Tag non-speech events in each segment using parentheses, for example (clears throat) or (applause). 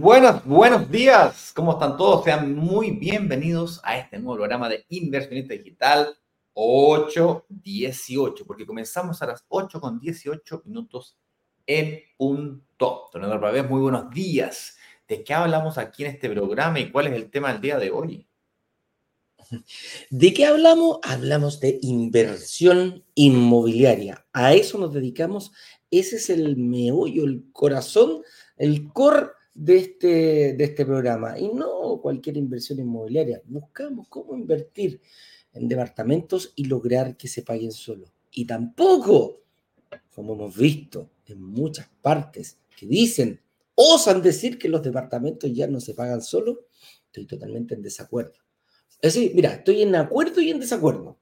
Buenas, buenos días. ¿Cómo están todos? Sean muy bienvenidos a este nuevo programa de Inversionista Digital 818, porque comenzamos a las 8 con 18 minutos en punto. Don Eduardo muy buenos días. ¿De qué hablamos aquí en este programa y cuál es el tema del día de hoy? ¿De qué hablamos? Hablamos de inversión inmobiliaria. A eso nos dedicamos. Ese es el meollo, el corazón el core de este, de este programa. Y no cualquier inversión inmobiliaria. Buscamos cómo invertir en departamentos y lograr que se paguen solo. Y tampoco, como hemos visto en muchas partes, que dicen, osan decir que los departamentos ya no se pagan solo, estoy totalmente en desacuerdo. Es decir, mira, estoy en acuerdo y en desacuerdo.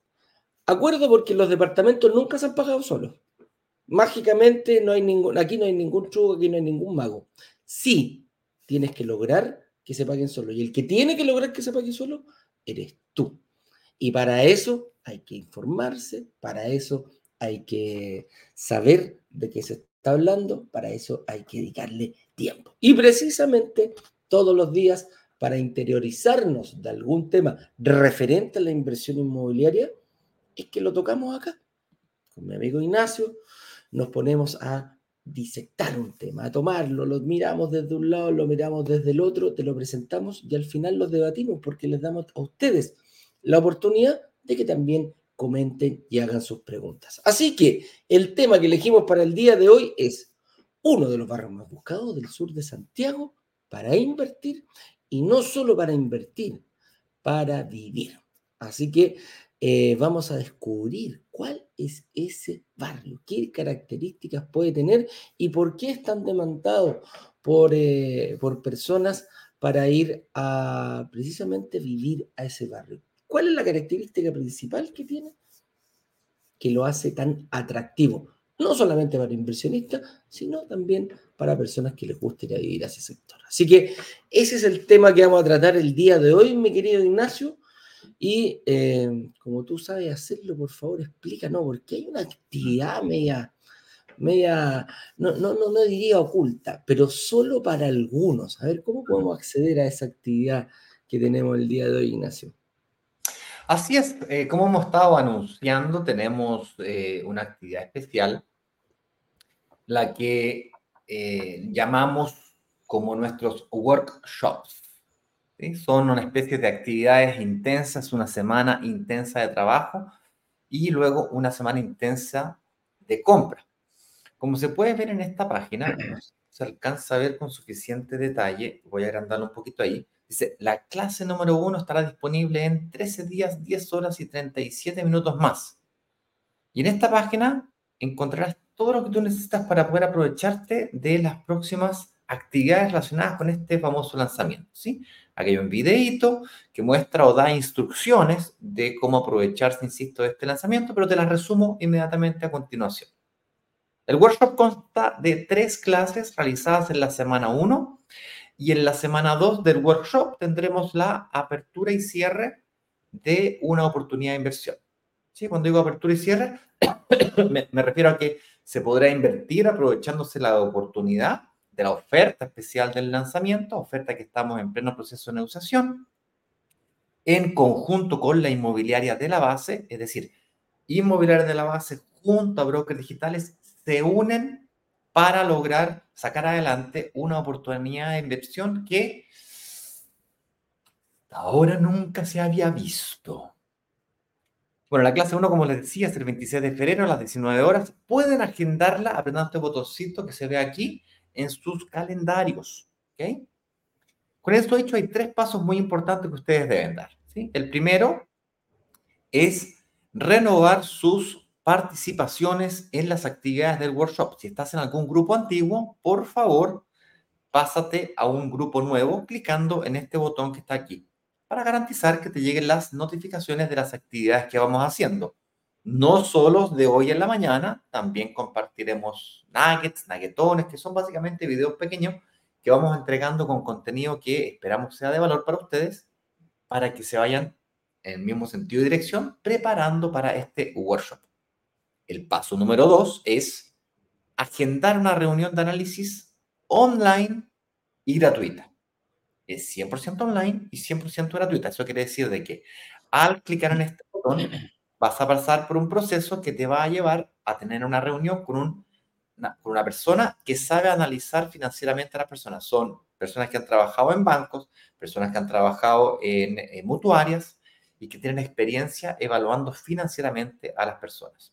Acuerdo porque los departamentos nunca se han pagado solos mágicamente no hay ningún, aquí no hay ningún truco, aquí no hay ningún mago. Sí, tienes que lograr que se paguen solo. Y el que tiene que lograr que se paguen solo, eres tú. Y para eso hay que informarse, para eso hay que saber de qué se está hablando, para eso hay que dedicarle tiempo. Y precisamente todos los días, para interiorizarnos de algún tema referente a la inversión inmobiliaria, es que lo tocamos acá, con mi amigo Ignacio, nos ponemos a disectar un tema, a tomarlo, lo miramos desde un lado, lo miramos desde el otro, te lo presentamos y al final los debatimos porque les damos a ustedes la oportunidad de que también comenten y hagan sus preguntas. Así que el tema que elegimos para el día de hoy es uno de los barrios más buscados del sur de Santiago para invertir y no solo para invertir, para vivir. Así que eh, vamos a descubrir cuál es ese barrio, qué características puede tener y por qué es tan demandado por, eh, por personas para ir a precisamente vivir a ese barrio. ¿Cuál es la característica principal que tiene? Que lo hace tan atractivo, no solamente para inversionistas, sino también para personas que les guste ir a vivir a ese sector. Así que ese es el tema que vamos a tratar el día de hoy, mi querido Ignacio. Y eh, como tú sabes hacerlo, por favor, explícanos, porque hay una actividad media, media, no, no, no, no diría oculta, pero solo para algunos. A ver, ¿cómo podemos acceder a esa actividad que tenemos el día de hoy, Ignacio? Así es, eh, como hemos estado anunciando, tenemos eh, una actividad especial, la que llamamos como nuestros workshops. Son una especie de actividades intensas, una semana intensa de trabajo y luego una semana intensa de compra. Como se puede ver en esta página, (clears throat) se alcanza a ver con suficiente detalle, voy a agrandarlo un poquito ahí, dice, la clase número uno estará disponible en 13 días, 10 horas y 37 minutos más. Y en esta página encontrarás todo lo que tú necesitas para poder aprovecharte de las próximas actividades relacionadas con este famoso lanzamiento, ¿sí? Aquí hay un videito que muestra o da instrucciones de cómo aprovecharse, insisto, de este lanzamiento, pero te las resumo inmediatamente a continuación. El workshop consta de tres clases realizadas en la semana 1 y en la semana 2 del workshop tendremos la apertura y cierre de una oportunidad de inversión. ¿Sí? Cuando digo apertura y cierre, (coughs) me, me refiero a que se podrá invertir aprovechándose la oportunidad de la oferta especial del lanzamiento, oferta que estamos en pleno proceso de negociación, en conjunto con la inmobiliaria de la base, es decir, inmobiliaria de la base junto a brokers digitales se unen para lograr sacar adelante una oportunidad de inversión que ahora nunca se había visto. Bueno, la clase 1, como les decía, es el 26 de febrero a las 19 horas. Pueden agendarla apretando este botoncito que se ve aquí en sus calendarios. ¿okay? Con esto hecho, hay tres pasos muy importantes que ustedes deben dar. El primero es renovar sus participaciones en las actividades del workshop. Si estás en algún grupo antiguo, por favor, pásate a un grupo nuevo clicando en este botón que está aquí para garantizar que te lleguen las notificaciones de las actividades que vamos haciendo no solo de hoy en la mañana, también compartiremos nuggets, nuggetones, que son básicamente videos pequeños que vamos entregando con contenido que esperamos sea de valor para ustedes, para que se vayan en el mismo sentido y dirección preparando para este workshop. El paso número dos es agendar una reunión de análisis online y gratuita. Es 100% online y 100% gratuita. Eso quiere decir de que al clicar en este botón vas a pasar por un proceso que te va a llevar a tener una reunión con, un, una, con una persona que sabe analizar financieramente a las personas. Son personas que han trabajado en bancos, personas que han trabajado en, en mutuarias y que tienen experiencia evaluando financieramente a las personas.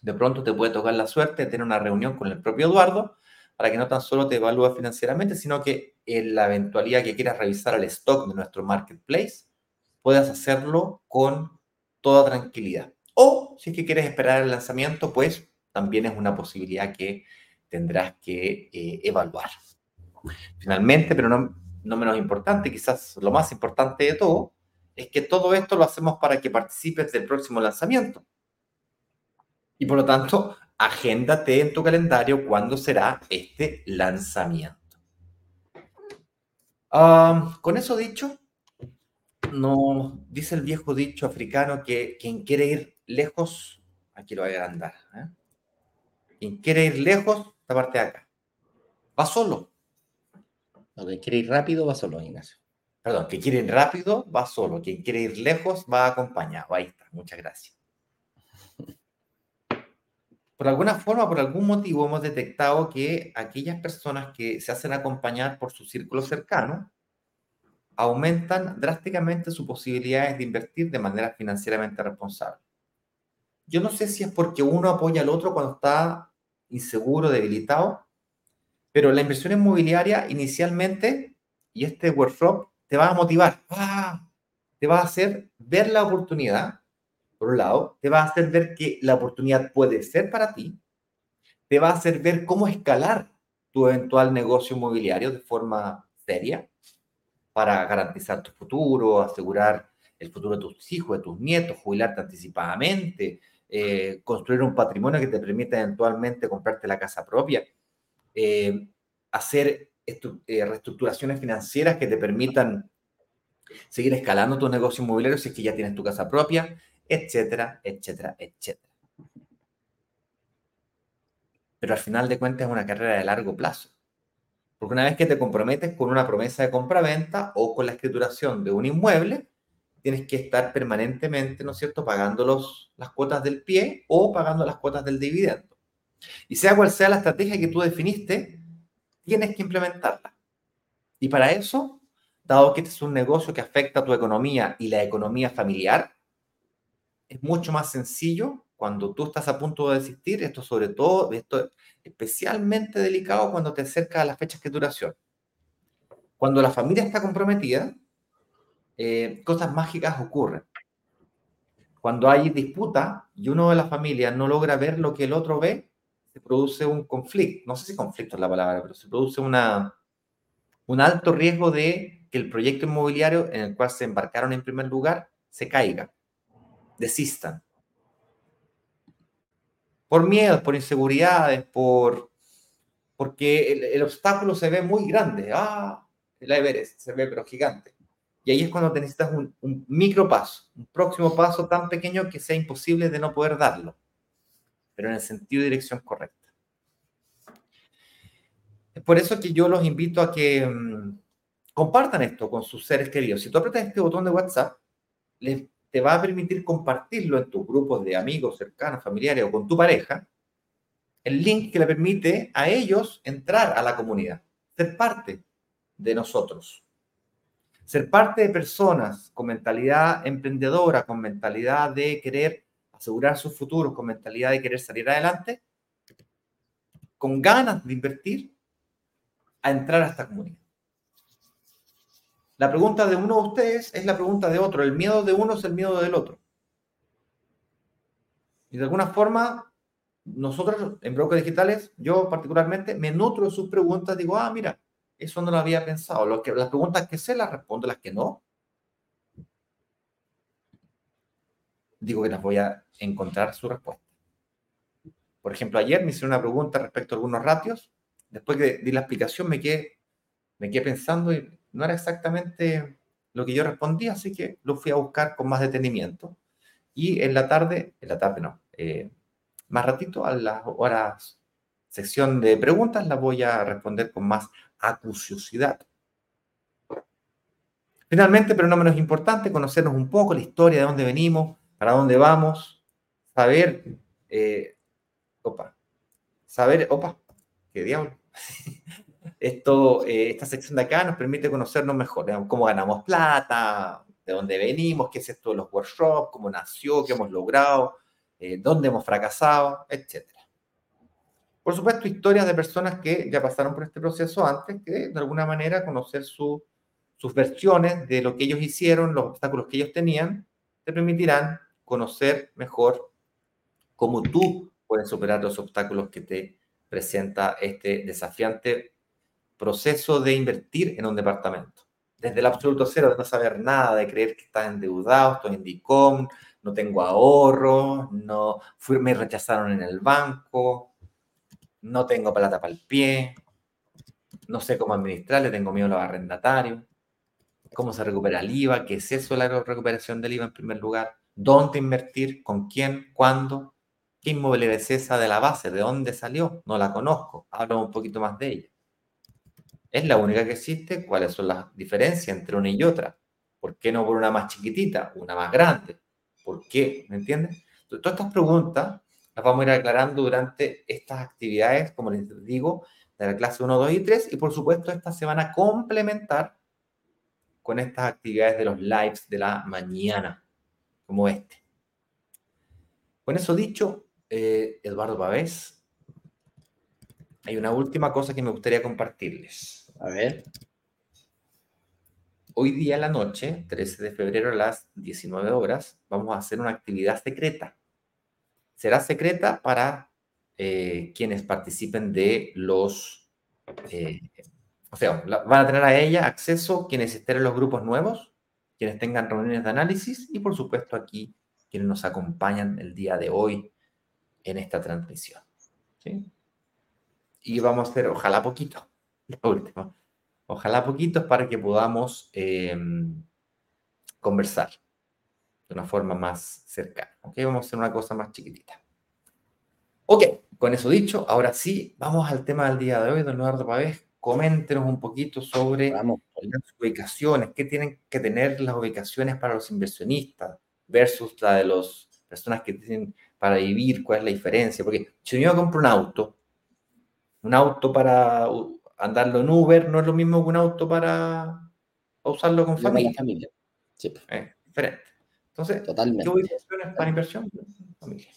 De pronto te puede tocar la suerte de tener una reunión con el propio Eduardo para que no tan solo te evalúe financieramente, sino que en la eventualidad que quieras revisar el stock de nuestro marketplace, puedas hacerlo con toda tranquilidad. O si es que quieres esperar el lanzamiento, pues también es una posibilidad que tendrás que eh, evaluar. Finalmente, pero no, no menos importante, quizás lo más importante de todo, es que todo esto lo hacemos para que participes del próximo lanzamiento. Y por lo tanto, agéndate en tu calendario cuándo será este lanzamiento. con eso dicho, no, dice el viejo dicho africano que quien quiere ir lejos, aquí lo voy a agrandar. ¿eh? Quien quiere ir lejos, esta parte de acá. Va solo. No, quien quiere ir rápido, va solo, Ignacio. Perdón, quien quiere ir rápido, va solo. Quien quiere ir lejos, va acompañado. Ahí está. Muchas gracias por alguna forma, por algún motivo, hemos detectado que aquellas personas que se hacen acompañar por su círculo cercano aumentan drásticamente sus posibilidades de invertir de manera financieramente responsable. Yo no sé si es porque uno apoya al otro cuando está inseguro, debilitado, pero la inversión inmobiliaria inicialmente, y este workshop, te va a motivar, ¡ah! te va a hacer ver la oportunidad por un lado, te va a hacer ver que la oportunidad puede ser para ti, te va a hacer ver cómo escalar tu eventual negocio inmobiliario de forma seria para garantizar tu futuro, asegurar el futuro de tus hijos, de tus nietos, jubilarte anticipadamente, eh, construir un patrimonio que te permita eventualmente comprarte la casa propia, eh, hacer eh, reestructuraciones financieras que te permitan seguir escalando tus negocios inmobiliarios si es que ya tienes tu casa propia, etcétera, etcétera, etcétera. Pero al final de cuentas es una carrera de largo plazo. Porque una vez que te comprometes con una promesa de compra-venta o con la escrituración de un inmueble, tienes que estar permanentemente, ¿no es cierto?, pagando los, las cuotas del pie o pagando las cuotas del dividendo. Y sea cual sea la estrategia que tú definiste, tienes que implementarla. Y para eso, dado que este es un negocio que afecta a tu economía y la economía familiar, es mucho más sencillo cuando tú estás a punto de desistir, esto sobre todo, esto es especialmente delicado cuando te acercas a las fechas de duración. Cuando la familia está comprometida, eh, cosas mágicas ocurren. Cuando hay disputa y uno de la familia no logra ver lo que el otro ve, se produce un conflicto. No sé si conflicto es la palabra, pero se produce una, un alto riesgo de que el proyecto inmobiliario en el cual se embarcaron en primer lugar se caiga desistan. Por miedo, por inseguridades, por porque el, obstáculo se ve muy grande. Ah, el Everest se ve pero gigante. Y ahí es cuando te necesitas un, un micro paso, un próximo paso tan pequeño que sea imposible de no poder darlo, pero en el sentido y dirección correcta. Es por eso que yo los invito a que mm, compartan esto con sus seres queridos. Si tú apretas este botón de WhatsApp, les te va a permitir compartirlo en tus grupos de amigos, cercanos, familiares o con tu pareja, el link que le permite a ellos entrar a la comunidad, ser parte de nosotros, ser parte de personas con mentalidad emprendedora, con mentalidad de querer asegurar sus futuros, con mentalidad de querer salir adelante, con ganas de invertir, a entrar a esta comunidad. La pregunta de uno de ustedes es la pregunta de otro. El miedo de uno es el miedo del otro. Y de alguna forma, nosotros en Brokers Digitales, yo particularmente, me nutro de sus preguntas. Digo, ah, mira, eso no lo había pensado. Lo que, las preguntas que sé las respondo, las que no. Digo que las voy a encontrar su respuesta. Por ejemplo, ayer me hicieron una pregunta respecto a algunos ratios. Después que di la explicación, me quedé, me quedé pensando y no era exactamente lo que yo respondía, así que lo fui a buscar con más detenimiento. Y en la tarde, en la tarde no, eh, más ratito, a las horas sección de preguntas las voy a responder con más acuciosidad. Finalmente, pero no menos importante, conocernos un poco la historia, de dónde venimos, para dónde vamos, saber, eh, opa, saber, opa, qué diablo. (laughs) Esto, eh, esta sección de acá nos permite conocernos mejor, cómo ganamos plata, de dónde venimos, qué es esto de los workshops, cómo nació, qué hemos logrado, eh, dónde hemos fracasado, etc. Por supuesto, historias de personas que ya pasaron por este proceso antes, que de alguna manera conocer sus versiones de lo que ellos hicieron, los obstáculos que ellos tenían, te permitirán conocer mejor cómo tú puedes superar los obstáculos que te presenta este desafiante proceso de invertir en un departamento. Desde el absoluto cero, de no saber nada, de creer que estás endeudado, estoy en DICOM, no tengo ahorro, no, me rechazaron en el banco, no tengo plata para el pie, no sé cómo administrar, le tengo miedo a los arrendatarios, cómo se recupera el IVA, qué es eso la recuperación del IVA en primer lugar, dónde invertir, con quién, cuándo, qué inmobiliaria es esa de la base, de dónde salió, no la conozco, hablo un poquito más de ella. Es la única que existe, cuáles son las diferencias entre una y otra. ¿Por qué no por una más chiquitita, una más grande? ¿Por qué? ¿Me entiendes? Todas estas preguntas las vamos a ir aclarando durante estas actividades, como les digo, de la clase 1, 2 y 3, y por supuesto estas se van a complementar con estas actividades de los lives de la mañana, como este. Con eso dicho, eh, Eduardo Pavés, hay una última cosa que me gustaría compartirles. A ver. Hoy día en la noche, 13 de febrero a las 19 horas, vamos a hacer una actividad secreta. Será secreta para eh, quienes participen de los... Eh, o sea, van a tener a ella acceso quienes estén en los grupos nuevos, quienes tengan reuniones de análisis y por supuesto aquí quienes nos acompañan el día de hoy en esta transmisión. ¿sí? Y vamos a hacer, ojalá poquito, (laughs) la última Ojalá poquitos para que podamos em, conversar de una forma más cercana. ¿Ok? Vamos a hacer una cosa más chiquitita. Ok, con eso dicho, ahora sí, vamos al tema del día de hoy, don Eduardo Pavés. Coméntenos un poquito sobre las ubicaciones, qué tienen que tener las ubicaciones para los inversionistas versus la de las personas que tienen para vivir, cuál es la diferencia. Porque si yo compro un auto, un auto para andarlo en Uber no es lo mismo que un auto para, usarlo con familia. familia. Sí. diferente. Entonces, Totalmente. ¿qué para inversión? Familia.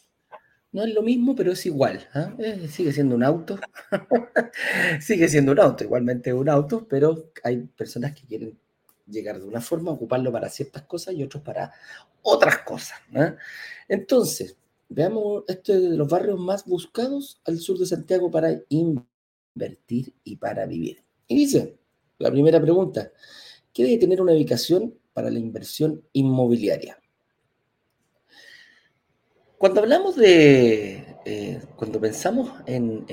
No es lo mismo, pero es igual. ¿ah? Eh, sigue siendo un auto. (laughs) sigue siendo un auto, igualmente un auto, pero hay personas que quieren llegar de una forma, ocuparlo para ciertas cosas y otros para otras cosas. ¿ah? Entonces, veamos esto de los barrios más buscados al sur de Santiago para invertir invertir y para vivir. Y dice, la primera pregunta, ¿qué debe tener una ubicación para la inversión inmobiliaria? Cuando hablamos de, eh, cuando pensamos en,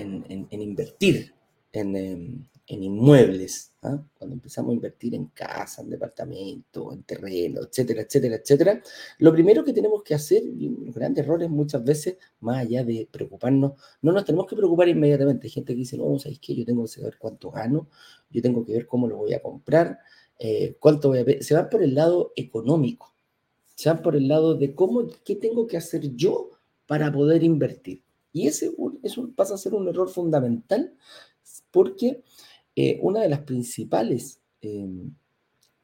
invertir en, en inmuebles, ¿ah? cuando empezamos a invertir en casa, en departamento, en terreno, etcétera, etcétera, etcétera, lo primero que tenemos que hacer, y un gran error es muchas veces, más allá de preocuparnos, no nos tenemos que preocupar inmediatamente. Hay gente que dice, no, ¿sabéis qué? Yo tengo que saber cuánto gano, yo tengo que ver cómo lo voy a comprar, eh, cuánto voy a ver. Se van por el lado económico, se van por el lado de cómo, qué tengo que hacer yo para poder invertir. Y ese, eso pasa a ser un error fundamental porque eh, una de las principales, em,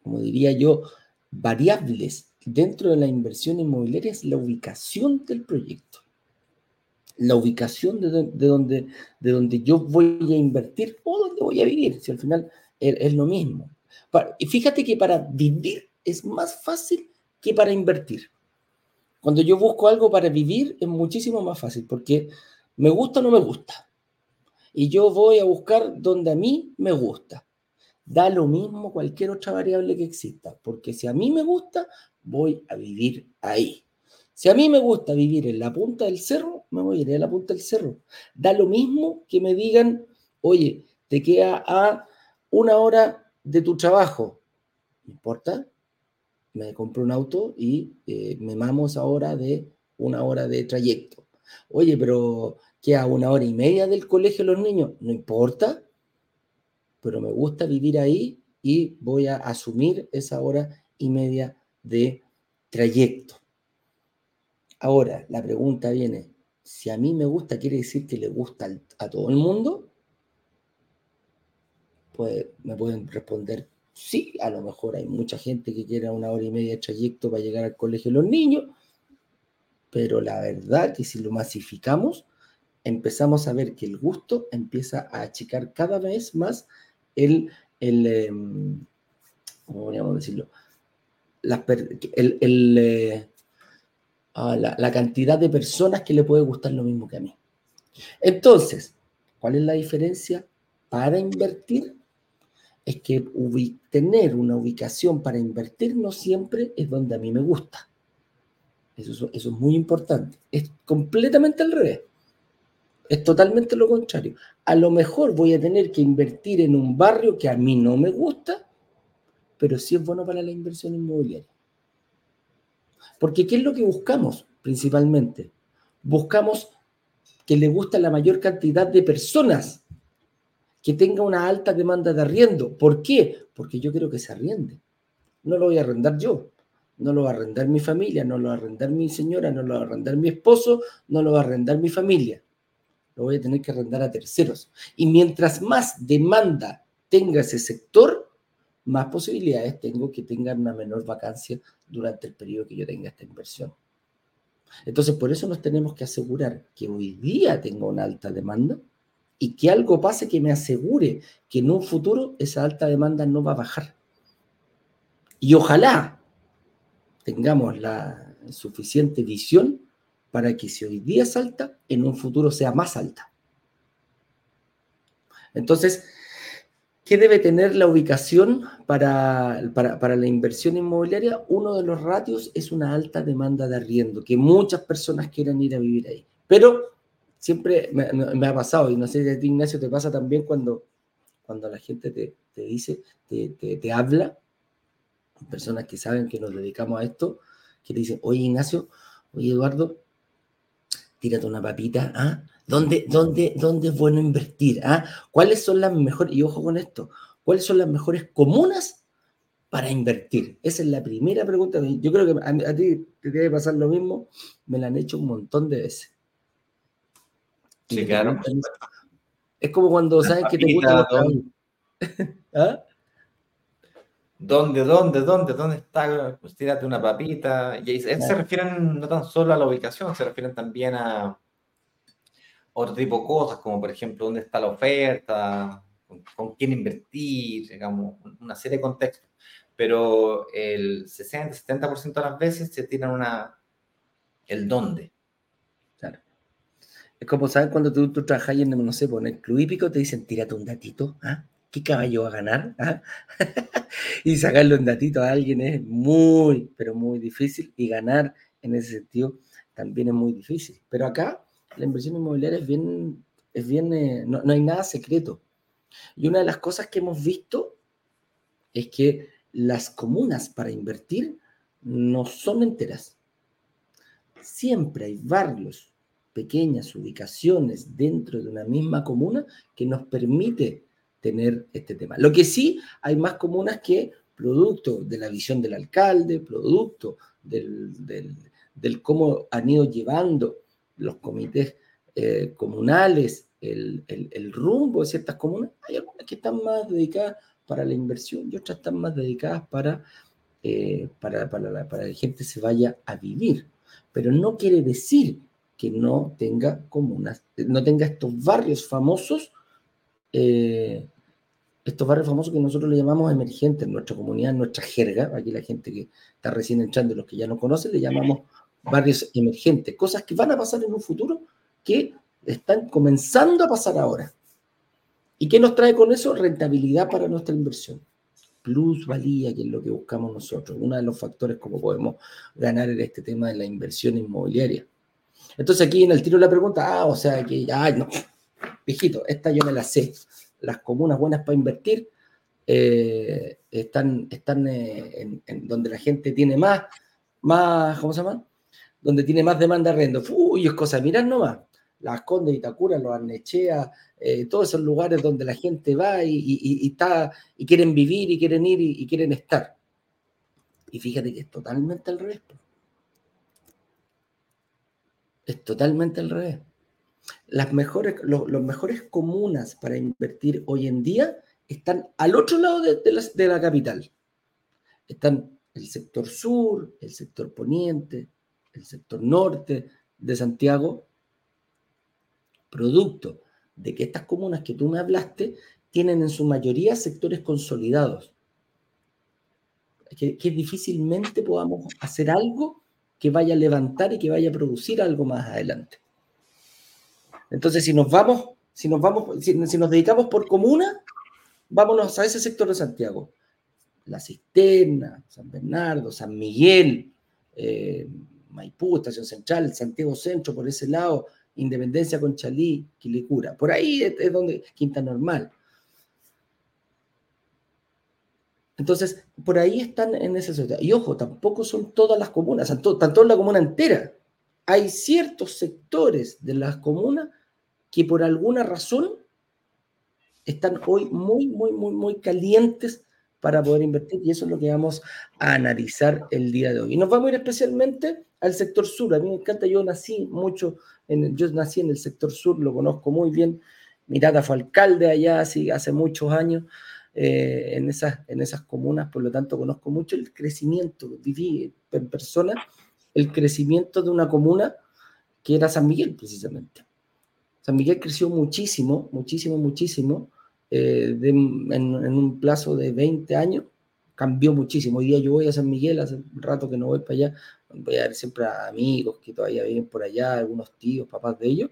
como diría yo, variables dentro de la inversión inmobiliaria es la ubicación del proyecto. La ubicación de, donde, de donde yo voy a invertir o donde voy a vivir, si al final es, lo mismo. y fíjate que para vivir es más fácil que para invertir. Cuando yo busco algo para vivir es muchísimo más fácil porque me gusta o no me gusta y yo voy a buscar donde a mí me gusta. Da lo mismo cualquier otra variable que exista, porque si a mí me gusta, voy a vivir ahí. Si a mí me gusta vivir en la punta del cerro, me voy a ir a la punta del cerro. Da lo mismo que me digan, oye, te queda a una hora de tu trabajo. No importa, me compro un auto y eh, me mamo esa hora de una hora de trayecto. Oye, pero que a una hora y media del colegio los niños, no importa, pero me gusta vivir ahí y voy a asumir esa hora y media de trayecto. Ahora, la pregunta viene, si a mí me gusta, ¿quiere decir que le gusta a todo el mundo? Pues me pueden responder, sí, a lo mejor hay mucha gente que quiera una hora y media de trayecto para llegar al colegio los niños, pero la verdad que si lo masificamos, empezamos a ver que el gusto empieza a achicar cada vez más el, el em, ¿cómo podríamos decirlo? eh, ah, la, la, cantidad de personas que le puede gustar lo mismo que a mí. Entonces, ¿cuál es la diferencia para invertir? Es que tener una ubicación para invertir no siempre es donde a mí me gusta. Eso, eso es muy importante. Es completamente al revés. Es totalmente lo contrario. A lo mejor voy a tener que invertir en un barrio que a mí no me gusta, pero sí es bueno para la inversión inmobiliaria. Porque ¿qué es lo que buscamos principalmente? Buscamos que le guste a la mayor cantidad de personas, que tenga una alta demanda de arriendo. ¿Por qué? Porque yo quiero que se arriende. No lo voy a arrendar yo, no lo va a arrendar mi familia, no lo va a arrendar mi señora, no lo va a arrendar mi esposo, no lo va a arrendar mi familia lo voy a tener que arrendar a terceros. Y mientras más demanda tenga ese sector, más posibilidades tengo que tengan una menor vacancia durante el periodo que yo tenga esta inversión. Entonces, por eso nos tenemos que asegurar que hoy día tengo una alta demanda y que algo pase que me asegure que en un futuro esa alta demanda no va a bajar. Y ojalá tengamos la suficiente visión para que si hoy día es alta, en un futuro sea más alta. Entonces, ¿qué debe tener la ubicación para, para, la inversión inmobiliaria? Uno de los ratios es una alta demanda de arriendo, que muchas personas quieren ir a vivir ahí. Pero siempre me, ha pasado, y no sé si Ignacio, te pasa también cuando, cuando la gente te, dice, te, te, habla, personas que saben que nos dedicamos a esto, que te dicen, oye Ignacio, oye Eduardo, tírate una papita, ¿ah? ¿Dónde, dónde, ¿Dónde es bueno invertir? ¿ah? ¿Cuáles son las mejores, y ojo con esto, cuáles son las mejores comunas para invertir? Esa es la primera pregunta. Yo creo que a, ti te debe pasar lo mismo, me la han hecho un montón de veces. Sí, claro. Es como cuando sabes que te gusta... (laughs) ¿Ah? ¿Dónde, dónde, dónde, dónde está? Pues tírate una papita. Y se refieren no tan solo a la ubicación, se refieren también a otro tipo de cosas, como por ejemplo, dónde está la oferta, con, quién invertir, digamos, una serie de contextos. Pero el 60-70% de las veces se tiran una, el dónde. Claro. Es como, ¿sabes? Cuando tú, tú trabajas en, no sé, pues, en el club hípico, te dicen, tírate un datito, ¿ah? ¿qué caballo va a ganar? ¿Ah? (laughs) (laughs) y sacarle un datito a alguien es muy, pero muy difícil. Y ganar en ese sentido también es muy difícil. Pero acá la inversión inmobiliaria es bien, es bien eh, no, no hay nada secreto. Y una de las cosas que hemos visto es que las comunas para invertir no son enteras. Siempre hay barrios, pequeñas ubicaciones dentro de una misma comuna que nos permite tener este tema. Lo que sí, hay más comunas que producto de la visión del alcalde, producto del, cómo han ido llevando los comités eh, comunales el, rumbo de ciertas comunas, hay algunas que están más dedicadas para la inversión y otras están más dedicadas para, eh, para, para, para que la gente se vaya a vivir. Pero no quiere decir que no tenga comunas, no tenga estos barrios famosos eh, estos barrios famosos que nosotros le llamamos emergentes en nuestra comunidad, en nuestra jerga, aquí la gente que está recién entrando y los que ya no conocen, le llamamos barrios emergentes, cosas que van a pasar en un futuro que están comenzando a pasar ahora. ¿Y qué nos trae con eso? Rentabilidad para nuestra inversión. Plusvalía, que es lo que buscamos nosotros. Uno de los factores como podemos ganar en este tema de la inversión inmobiliaria. Entonces aquí en el tiro la pregunta, ah, o sea que, ay, no, viejito, esta yo me la sé. Las comunas buenas para invertir eh, están, están eh, en, donde la gente tiene más, más, ¿cómo se llama? Donde tiene más demanda de arrendo. Uy, es cosa, mirad nomás. Las Condes, Itacura, Los Arnechea, eh, todos esos lugares donde la gente va y, está, y quieren vivir y quieren ir y, quieren estar. Y fíjate que es totalmente al revés. Es totalmente al revés. Las mejores, los, mejores comunas para invertir hoy en día están al otro lado de, de la capital. Están el sector sur, el sector poniente, el sector norte de Santiago, producto de que estas comunas que tú me hablaste tienen en su mayoría sectores consolidados. Que, difícilmente podamos hacer algo que vaya a levantar y que vaya a producir algo más adelante. Entonces, si nos vamos, si nos vamos, si, nos dedicamos por comuna, vámonos a ese sector de Santiago. La Cisterna, San Bernardo, San Miguel, eh, Maipú, Estación Central, Santiago Centro, por ese lado, Independencia con Chalí, Quilicura. Por ahí es, donde Quinta Normal. Entonces, por ahí están en esa sociedad. Y ojo, tampoco son todas las comunas, tanto en la comuna entera. Hay ciertos sectores de las comunas que por alguna razón están hoy muy, muy, muy, muy calientes para poder invertir y eso es lo que vamos a analizar el día de hoy. Y nos vamos a ir especialmente al sector sur. A mí me encanta, yo nací mucho, en, yo nací en el sector sur, lo conozco muy bien. Mi fue alcalde allá hace muchos años eh, en, esas, en esas comunas, por lo tanto conozco mucho el crecimiento, viví en persona el crecimiento de una comuna que era San Miguel precisamente. San Miguel creció muchísimo, muchísimo, muchísimo eh, en, un plazo de 20 años, cambió muchísimo. Hoy día yo voy a San Miguel, hace un rato que no voy para allá, voy a ver siempre a amigos que todavía viven por allá, algunos tíos, papás de ellos.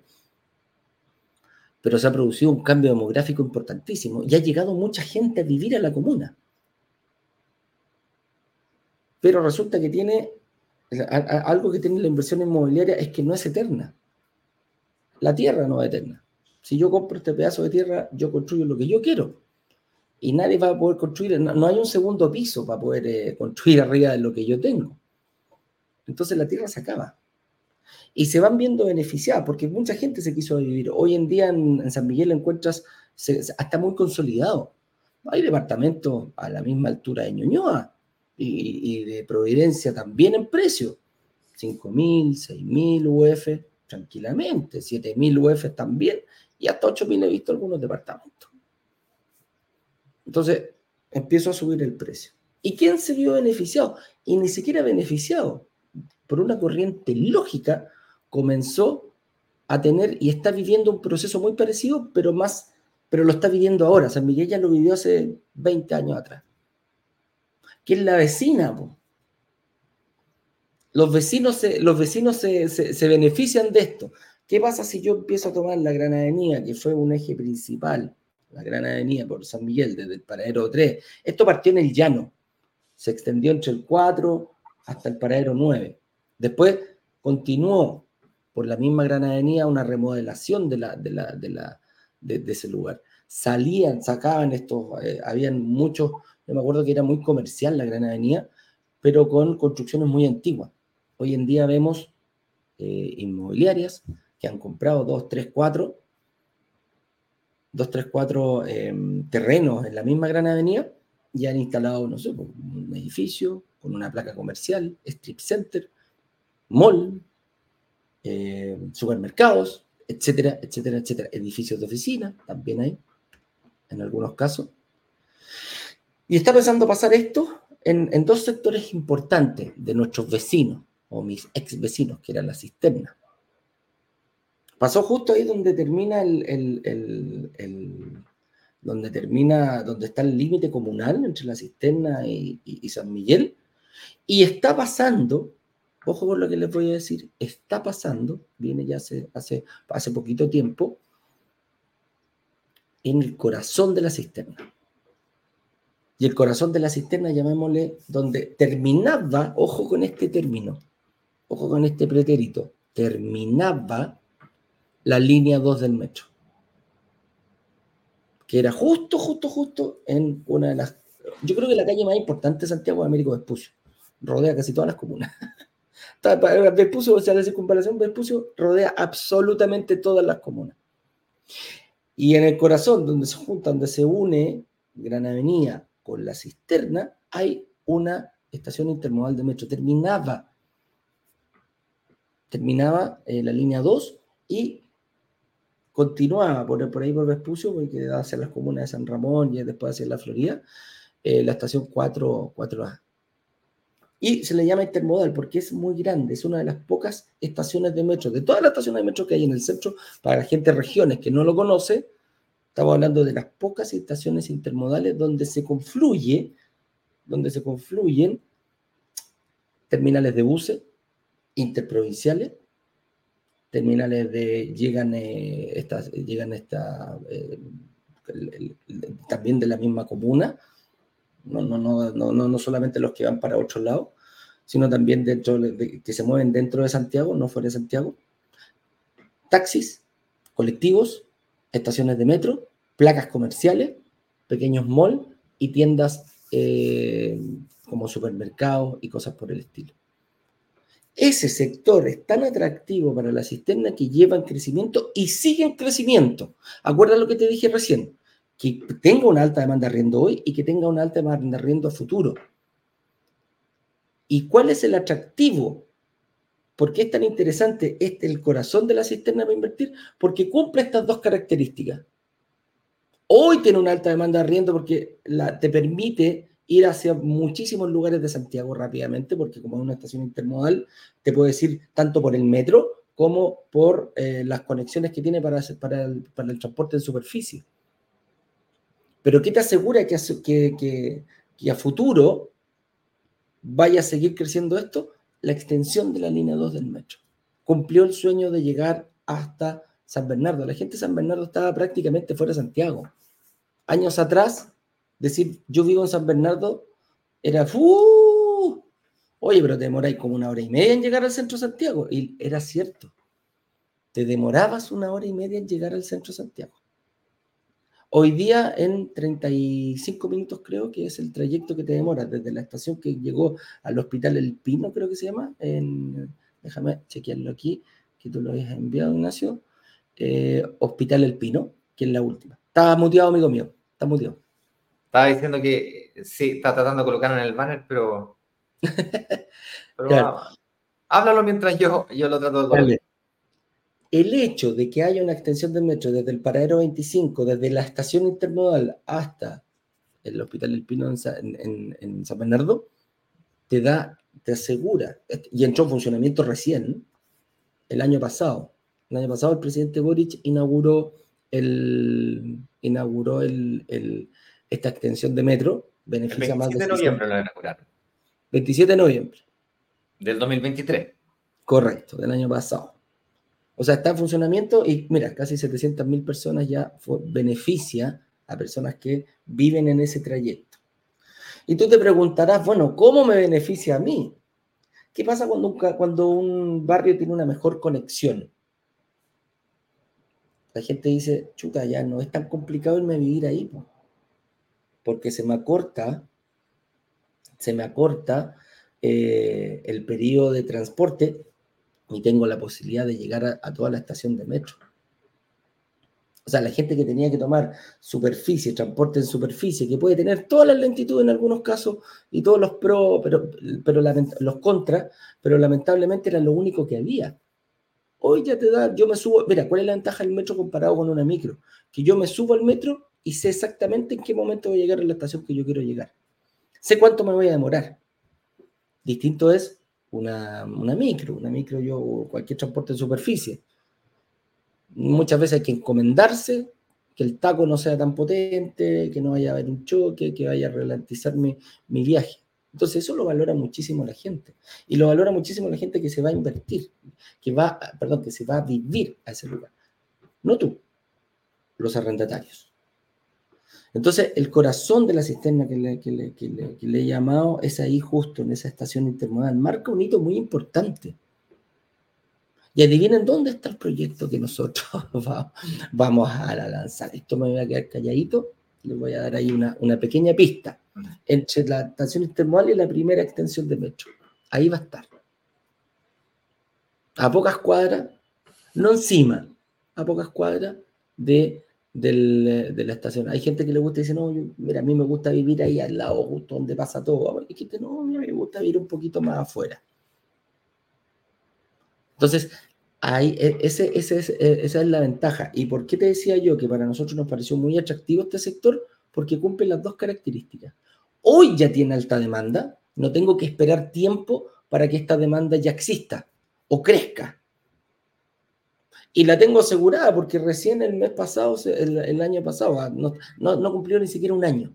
Pero se ha producido un cambio demográfico importantísimo y ha llegado mucha gente a vivir a la comuna. Pero resulta que tiene, algo que tiene la inversión inmobiliaria es que no es eterna. La tierra no es eterna. Si yo compro este pedazo de tierra, yo construyo lo que yo quiero. Y nadie va a poder construir, no, hay un segundo piso para poder eh, construir arriba de lo que yo tengo. Entonces la tierra se acaba. Y se van viendo beneficiadas, porque mucha gente se quiso vivir. Hoy en día en, San Miguel encuentras, hasta muy consolidado. Hay departamentos a la misma altura de Ñuñoa y, y de Providencia también en precio. 5.000, 6.000 UF tranquilamente, 7.000 UF también y hasta 8.000 he visto algunos departamentos. Entonces, empiezo a subir el precio. ¿Y quién se vio beneficiado? Y ni siquiera beneficiado. Por una corriente lógica, comenzó a tener y está viviendo un proceso muy parecido, pero más, pero lo está viviendo ahora. San Miguel ya lo vivió hace 20 años atrás. Que es la vecina, Los vecinos, se, los vecinos se benefician de esto. ¿Qué pasa si yo empiezo a tomar la Gran Avenida, que fue un eje principal, la Gran por San Miguel, desde el paradero 3? Esto partió en el llano, se extendió entre el 4 hasta el paradero 9. Después continuó por la misma Gran Avenida una remodelación de, la, de, la, de, la, de, ese lugar. Salían, sacaban estos, eh, habían muchos, yo me acuerdo que era muy comercial la Gran Avenida, pero con construcciones muy antiguas. Hoy en día vemos eh, inmobiliarias que han comprado dos, tres, cuatro, dos, tres, cuatro em, terrenos en la misma gran avenida y han instalado, no sé, pues, un edificio con una placa comercial, strip center, mall, em, supermercados, etcétera, etcétera, etcétera. Edificios de oficina también hay, en algunos casos. Y está empezando a pasar esto en dos sectores importantes de nuestros vecinos, o mis ex vecinos, que eran la cisterna. Pasó justo ahí donde termina el, donde termina, donde está el límite comunal entre la cisterna y, San Miguel. Y está pasando, ojo con lo que les voy a decir, está pasando, viene ya hace, hace, hace poquito tiempo, en el corazón de la cisterna. Y el corazón de la cisterna, llamémosle, donde terminaba, ojo con este término, ojo con este pretérito, terminaba la línea 2 del metro. Que era justo, justo, justo en una de las. Yo creo que la calle más importante de Santiago es Américo Vespucio. Rodea casi todas las comunas. (laughs) Vespucio, o sea, la circunvalación Vespucio rodea absolutamente todas las comunas. Y en el corazón, donde se junta, donde se une Gran Avenida con la cisterna, hay una estación intermodal de metro. Terminaba, terminaba eh, la línea 2 y continuaba por, por ahí por Vespucio, porque da hacia las comunas de San Ramón y después hacia la Florida, eh, la estación 4, 4A. Y se le llama intermodal porque es muy grande, es una de las pocas estaciones de metro, de todas las estaciones de metro que hay en el centro, para la gente de regiones que no lo conoce, estamos hablando de las pocas estaciones intermodales donde se confluye, donde se confluyen terminales de buses interprovinciales, terminales de, llegan, eh, estas, llegan esta, eh, también de la misma comuna, no, no, no, no, no solamente los que van para otro lado, sino también dentro de, que se mueven dentro de Santiago, no fuera de Santiago. Taxis, colectivos, estaciones de metro, placas comerciales, pequeños malls y tiendas eh, como supermercados y cosas por el estilo. Ese sector es tan atractivo para la cisterna que lleva en crecimiento y sigue en crecimiento. Acuerda lo que te dije recién que tenga una alta demanda de arriendo hoy y que tenga una alta demanda de arriendo a futuro. ¿Y cuál es el atractivo? ¿Por qué es tan interesante este, el corazón de la cisterna para invertir? Porque cumple estas dos características. Hoy tiene una alta demanda de arriendo porque la, te permite ir hacia muchísimos lugares de Santiago rápidamente, porque como es una estación intermodal, te puede ir tanto por el metro como por eh, las conexiones que tiene para, para el transporte en superficie. Pero ¿qué te asegura que, que, que, a futuro vaya a seguir creciendo esto? La extensión de la línea 2 del metro. Cumplió el sueño de llegar hasta San Bernardo. La gente de San Bernardo estaba prácticamente fuera de Santiago. Años atrás, decir yo vivo en San Bernardo era ¡uh! Oye, pero te demoráis como una hora y media en llegar al centro Santiago. Y era cierto. Te demorabas una hora y media en llegar al centro Santiago. Hoy día en 35 minutos creo que es el trayecto que te demora desde la estación que llegó al Hospital El Pino, creo que se llama. En, déjame chequearlo aquí, que tú lo habías enviado, Ignacio. Eh, Hospital El Pino, que es la última. Está muteado, amigo mío. Está muteado. Estaba diciendo que sí, está tratando de colocarlo en el banner, pero... (laughs) háblalo mientras yo, yo lo trato de colocar. El hecho de que haya una extensión del metro desde el paradero 25, desde la estación intermodal hasta el Hospital del Pino en, San Bernardo, te da, te asegura, y entró en funcionamiento recién, el año pasado. El año pasado el presidente Boric inauguró, el, inauguró el, esta extensión de metro, beneficia más de... 27 de noviembre lo inauguraron. 27 de noviembre. Del 2023. Correcto, del año pasado. O sea, está en funcionamiento y mira, casi 700.000 personas ya beneficia a personas que viven en ese trayecto. Y tú te preguntarás, bueno, ¿cómo me beneficia a mí? ¿Qué pasa cuando un, cuando un barrio tiene una mejor conexión? La gente dice, chuta, ya no es tan complicado irme a vivir ahí, porque se me acorta, se me acorta eh, el periodo de transporte y tengo la posibilidad de llegar a, toda la estación de metro. O sea, la gente que tenía que tomar superficie, transporte en superficie, que puede tener todas las lentitudes en algunos casos y todos los pros, pero, pero los contras, pero lamentablemente era lo único que había. Hoy ya te da, yo me subo, mira, ¿cuál es la ventaja del metro comparado con una micro? Que yo me subo al metro y sé exactamente en qué momento voy a llegar a la estación que yo quiero llegar. Sé cuánto me voy a demorar. Distinto es una, micro, una micro yo, cualquier transporte de superficie. Muchas veces hay que encomendarse, que el taco no sea tan potente, que no vaya a haber un choque, que vaya a ralentizar mi, mi viaje. Entonces eso lo valora muchísimo la gente. Y lo valora muchísimo la gente que se va a invertir, que va, perdón, que se va a vivir a ese lugar. No tú, los arrendatarios. Entonces, el corazón de la cisterna que le, he llamado es ahí justo en esa estación intermodal. Marca un hito muy importante. Y adivinen dónde está el proyecto que nosotros (laughs) vamos a lanzar. Esto me voy a quedar calladito. Les voy a dar ahí una, una pequeña pista entre la estación intermodal y la primera extensión de metro. Ahí va a estar. a pocas cuadras, no encima, a pocas cuadras de, de la estación. Hay gente que le gusta y dice, no, mira, a mí me gusta vivir ahí al lado, justo donde pasa todo. Hay gente, no, a mí me gusta vivir un poquito más afuera. Entonces, ahí, e, ese, ese, e, esa es la ventaja. ¿Y por qué te decía yo que para nosotros nos pareció muy atractivo este sector? Porque cumple las dos características. Hoy ya tiene alta demanda, no tengo que esperar tiempo para que esta demanda ya exista o crezca. Y la tengo asegurada porque recién el mes pasado, el, año pasado, ah, no, no, cumplió ni siquiera un año.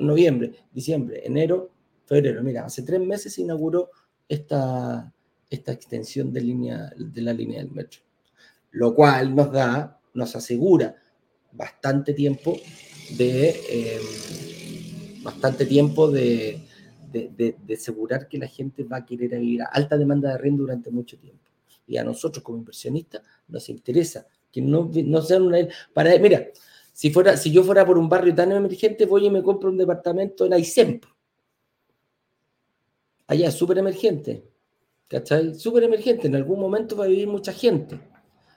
Noviembre, diciembre, enero, febrero. Mira, hace tres meses se inauguró esta, esta extensión de, línea, de la línea del metro. Lo cual nos da, nos asegura bastante tiempo de, em, bastante tiempo de, de, asegurar que la gente va a querer vivir a alta demanda de renta durante mucho tiempo. Y a nosotros como inversionistas nos interesa que no, no sean una... Para, mira, si, fuera, si yo fuera por un barrio tan emergente, voy y me compro un departamento en Aysén. Allá, súper emergente. ¿Cachai? Súper emergente. En algún momento va a vivir mucha gente.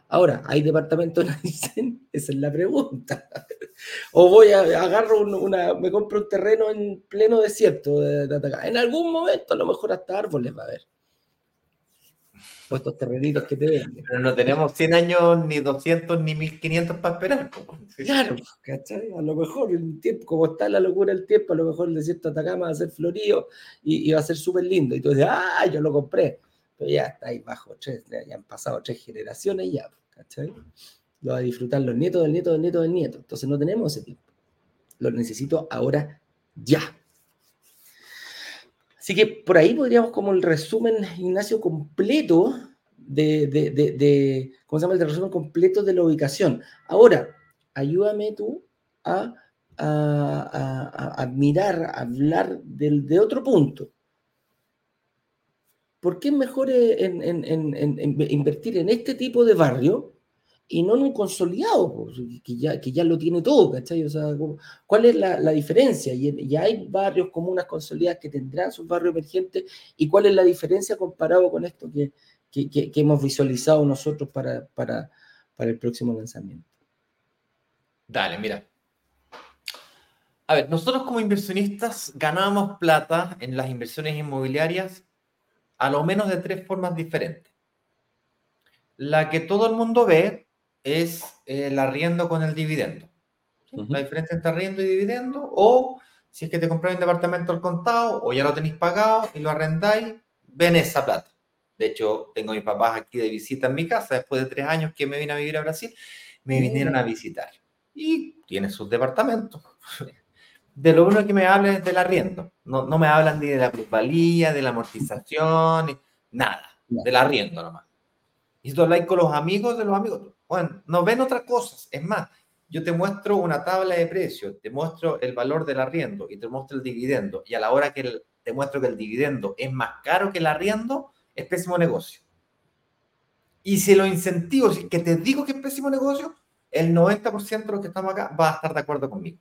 Ahora, ¿hay departamento en Aysén? (laughs) Esa es la pregunta. (laughs) o voy a agarro una, me compro un terreno en pleno desierto de, En algún momento, a lo mejor hasta árboles va a haber. O estos terrenitos que te venden. Pero no tenemos 100 años, ni 200, ni 1500 para esperar. Claro, ¿cachai? A lo mejor el tiempo, como está la locura del tiempo, a lo mejor el desierto de Atacama va a ser florido y, va a ser súper lindo. Y tú dices, ¡ah! Yo lo compré. Pero ya está ahí bajo, tres, ya han pasado tres generaciones ya, ¿cachai? Lo va a disfrutar los nietos del nieto del nieto del nieto. Entonces no tenemos ese tiempo. Lo necesito ahora ya. Así que por ahí podríamos como el resumen, Ignacio, completo de, ¿cómo se llama? El resumen completo de la ubicación. Ahora, ayúdame tú a, mirar, a hablar de otro punto. ¿Por qué es mejor eh, invertir en este tipo de barrio y no en un consolidado, que, ya, que ya lo tiene todo, ¿cachai? O sea, ¿cuál es la, diferencia? Y, hay barrios comunas consolidadas que tendrán sus barrios emergentes, ¿y cuál es la diferencia comparado con esto que, hemos visualizado nosotros para, para, para el próximo lanzamiento? Dale, mira. A ver, nosotros como inversionistas ganamos plata en las inversiones inmobiliarias a lo menos de tres formas diferentes. La que todo el mundo ve es el arriendo con el dividendo. La diferencia entre arriendo y dividendo, o si es que te compráis un departamento al contado o ya lo tenéis pagado y lo arrendáis, ven esa plata. De hecho, tengo a mis papás aquí de visita en mi casa después de tres años que me vine a vivir a Brasil, me vinieron a visitar. Y tiene sus departamentos. (laughs) De lo único que me hablan es del arriendo. No, no me hablan ni de la plusvalía, de la amortización, nada. Del arriendo nomás. Y tú hablas con los amigos de los amigos. Bueno, no ven otras cosas. Es más, yo te muestro una tabla de precios, te muestro el valor del arriendo y te muestro el dividendo. Y a la hora que te muestro que el dividendo es más caro que el arriendo, es pésimo negocio. Y si lo incentivo, si que te digo que es pésimo negocio, el 90% de los que estamos acá va a estar de acuerdo conmigo.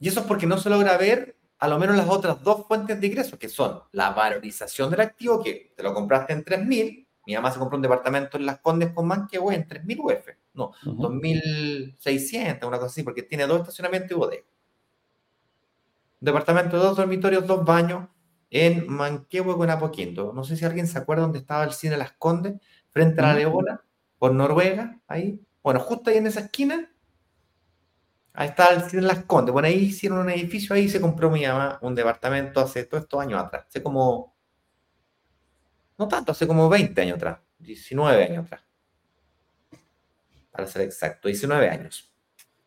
Y eso es porque no se logra ver a lo menos las otras dos fuentes de ingresos, que son la valorización del activo, que te lo compraste en 3.000, mi mamá se compró un departamento en Las Condes con Manquehue en 3.000 UF. No, 2.600, una cosa así, porque tiene dos estacionamientos y bodega. Un departamento de dos dormitorios, dos baños en Manquehue con Apoquindo. No sé si alguien se acuerda dónde estaba el cine Las Condes, frente a la Leola, por Noruega, ahí. Bueno, justo ahí en esa esquina, ahí está el cine Las Condes. Bueno, ahí hicieron un edificio, ahí se compró mi mamá un departamento hace todos estos años atrás, hace como no tanto, hace como 20 años atrás, 19 años atrás. Para ser exacto, 19 años.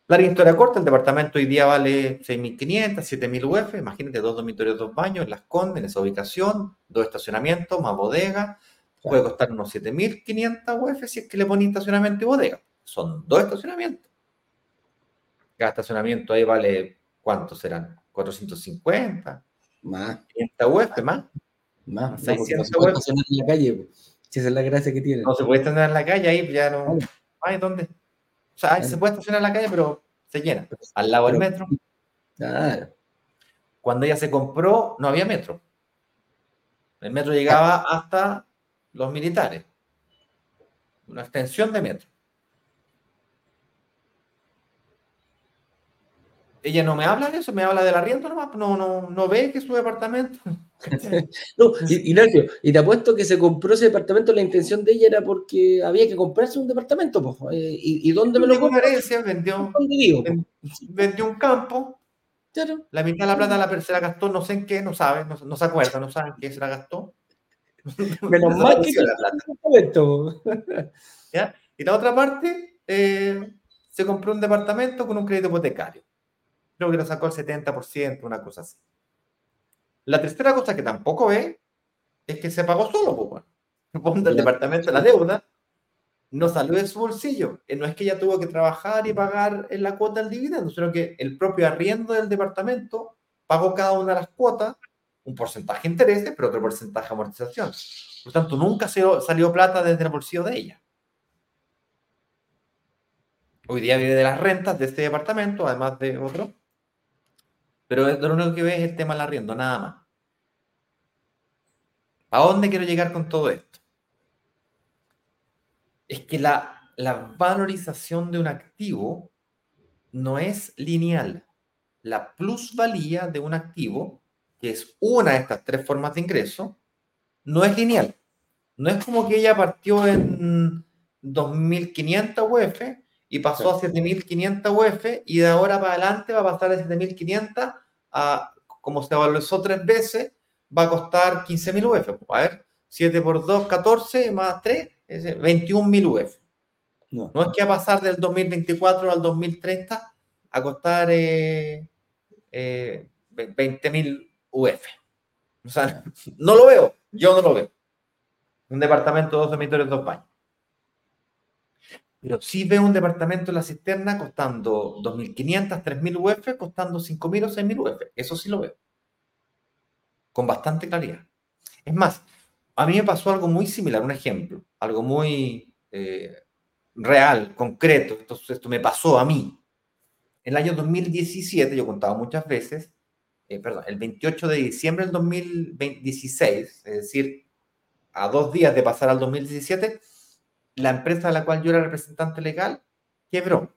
La historia corta, el departamento hoy día vale 6.500, 7.000 UF, imagínate dos dormitorios, dos baños, Las Condes, en esa ubicación, dos estacionamientos, más bodega, puede costar unos 7.500 UF si es que le ponen estacionamiento y bodega. Son dos estacionamientos. Cada estacionamiento ahí vale, ¿cuántos serán? 450, más. 500 UF, más. Más, no, se puede estacionar en la calle, si esa es la gracia que tiene. No se puede estacionar en la calle, ahí ya no. Ay, ¿dónde? O sea, se puede estacionar en la calle, pero se llena. Al lado del metro. Claro. Cuando ella se compró, no había metro. El metro llegaba hasta los militares. Una extensión de metro. Ella no me habla de eso, me habla del arriendo nomás, no, no, no ve que es su departamento. (laughs) no, Ignacio, y te apuesto que se compró ese departamento, la intención de ella era porque había que comprarse un departamento, pues. ¿Y, dónde me lo compró? vendió, vendió un campo, la mitad de la plata la, se la gastó, no sé en qué, no sabe, no, se acuerda, no sabe en qué se la gastó. (laughs) Menos mal que (laughs) la ¿Ya? Y la otra parte, eh, se compró un departamento con un crédito hipotecario creo que lo sacó el 70%, una cosa así. La tercera cosa que tampoco ve es que se pagó solo, pues, bueno. (laughs) el departamento de la deuda no salió de su bolsillo. No es que ella tuvo que trabajar y pagar en la cuota del dividendo, sino que el propio arriendo del departamento pagó cada una de las cuotas, un porcentaje de intereses, pero otro porcentaje de amortización. Por lo tanto, nunca salió plata desde el bolsillo de ella. Hoy día vive de las rentas de este departamento, además de otro. Pero lo único que ve es el tema del arriendo, nada más. ¿A dónde quiero llegar con todo esto? Es que la, la valorización de un activo no es lineal. La plusvalía de un activo, que es una de estas tres formas de ingreso, no es lineal. No es como que ella partió en 2.500 UF y pasó a 7.500 UF y de ahora para adelante va a pasar de 7.500 a, como se valorizó tres veces, va a costar 15.000 UF. A ver, 7 por 2, 14 más 3, es 21.000 UF. No. no. es que va a pasar del 2024 al 2030 a costar eh, eh, 20.000 UF. O sea, no lo veo, yo no lo veo. Un departamento, dos dormitorios, dos baños. Pero sí veo un departamento en la cisterna costando 2.500, 3.000 UF, costando 5.000 o 6.000 UF. Eso sí lo veo. Con bastante claridad. Es más, a mí me pasó algo muy similar, un ejemplo, algo muy eh, real, concreto. Esto, esto me pasó a mí. En el año 2017, yo contaba muchas veces, eh, perdón, el 28 de diciembre del 2016, es decir, a dos días de pasar al 2017, la empresa a la cual yo era representante legal quebró.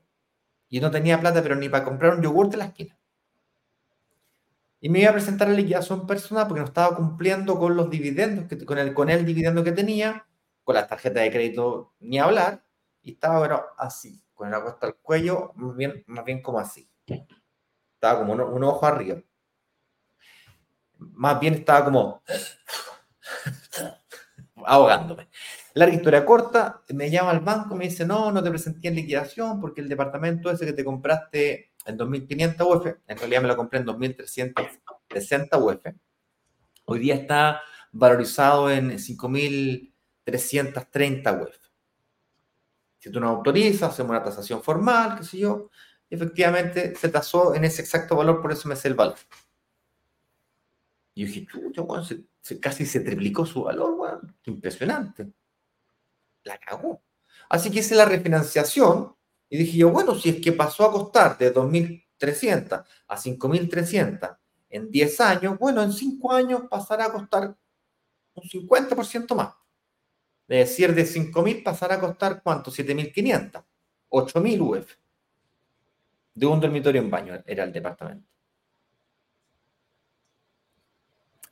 Y no tenía plata, pero ni para comprar un yogur de la esquina. Y me iba a presentar la liquidación personal porque no estaba cumpliendo con los dividendos, que, con, el, con el dividendo que tenía, con las tarjetas de crédito ni hablar, y estaba pero así, con la costa al cuello, más bien, más bien como así. Estaba como un, un ojo arriba. Más bien estaba como (laughs) ahogándome. Larga historia corta, me llama al banco, me dice, no, no te presenté en liquidación porque el departamento ese que te compraste en 2.500 UF, en realidad me lo compré en 2.360 UF, hoy día está valorizado en 5.330 UF. Si tú no autorizas, hacemos una tasación formal, qué sé yo, efectivamente se tasó en ese exacto valor, por eso me sé el valor. Y yo dije, chucha, casi se triplicó su valor, weón. Impresionante la cagó. Así que hice la refinanciación y dije yo, bueno, si es que pasó a costar de 2.300 a 5.300 en 10 años, bueno, en 5 años pasará a costar un 50% más. Es decir, de 5.000 pasará a costar ¿cuánto? 7.500, 8.000 UF. De un dormitorio en baño era el departamento.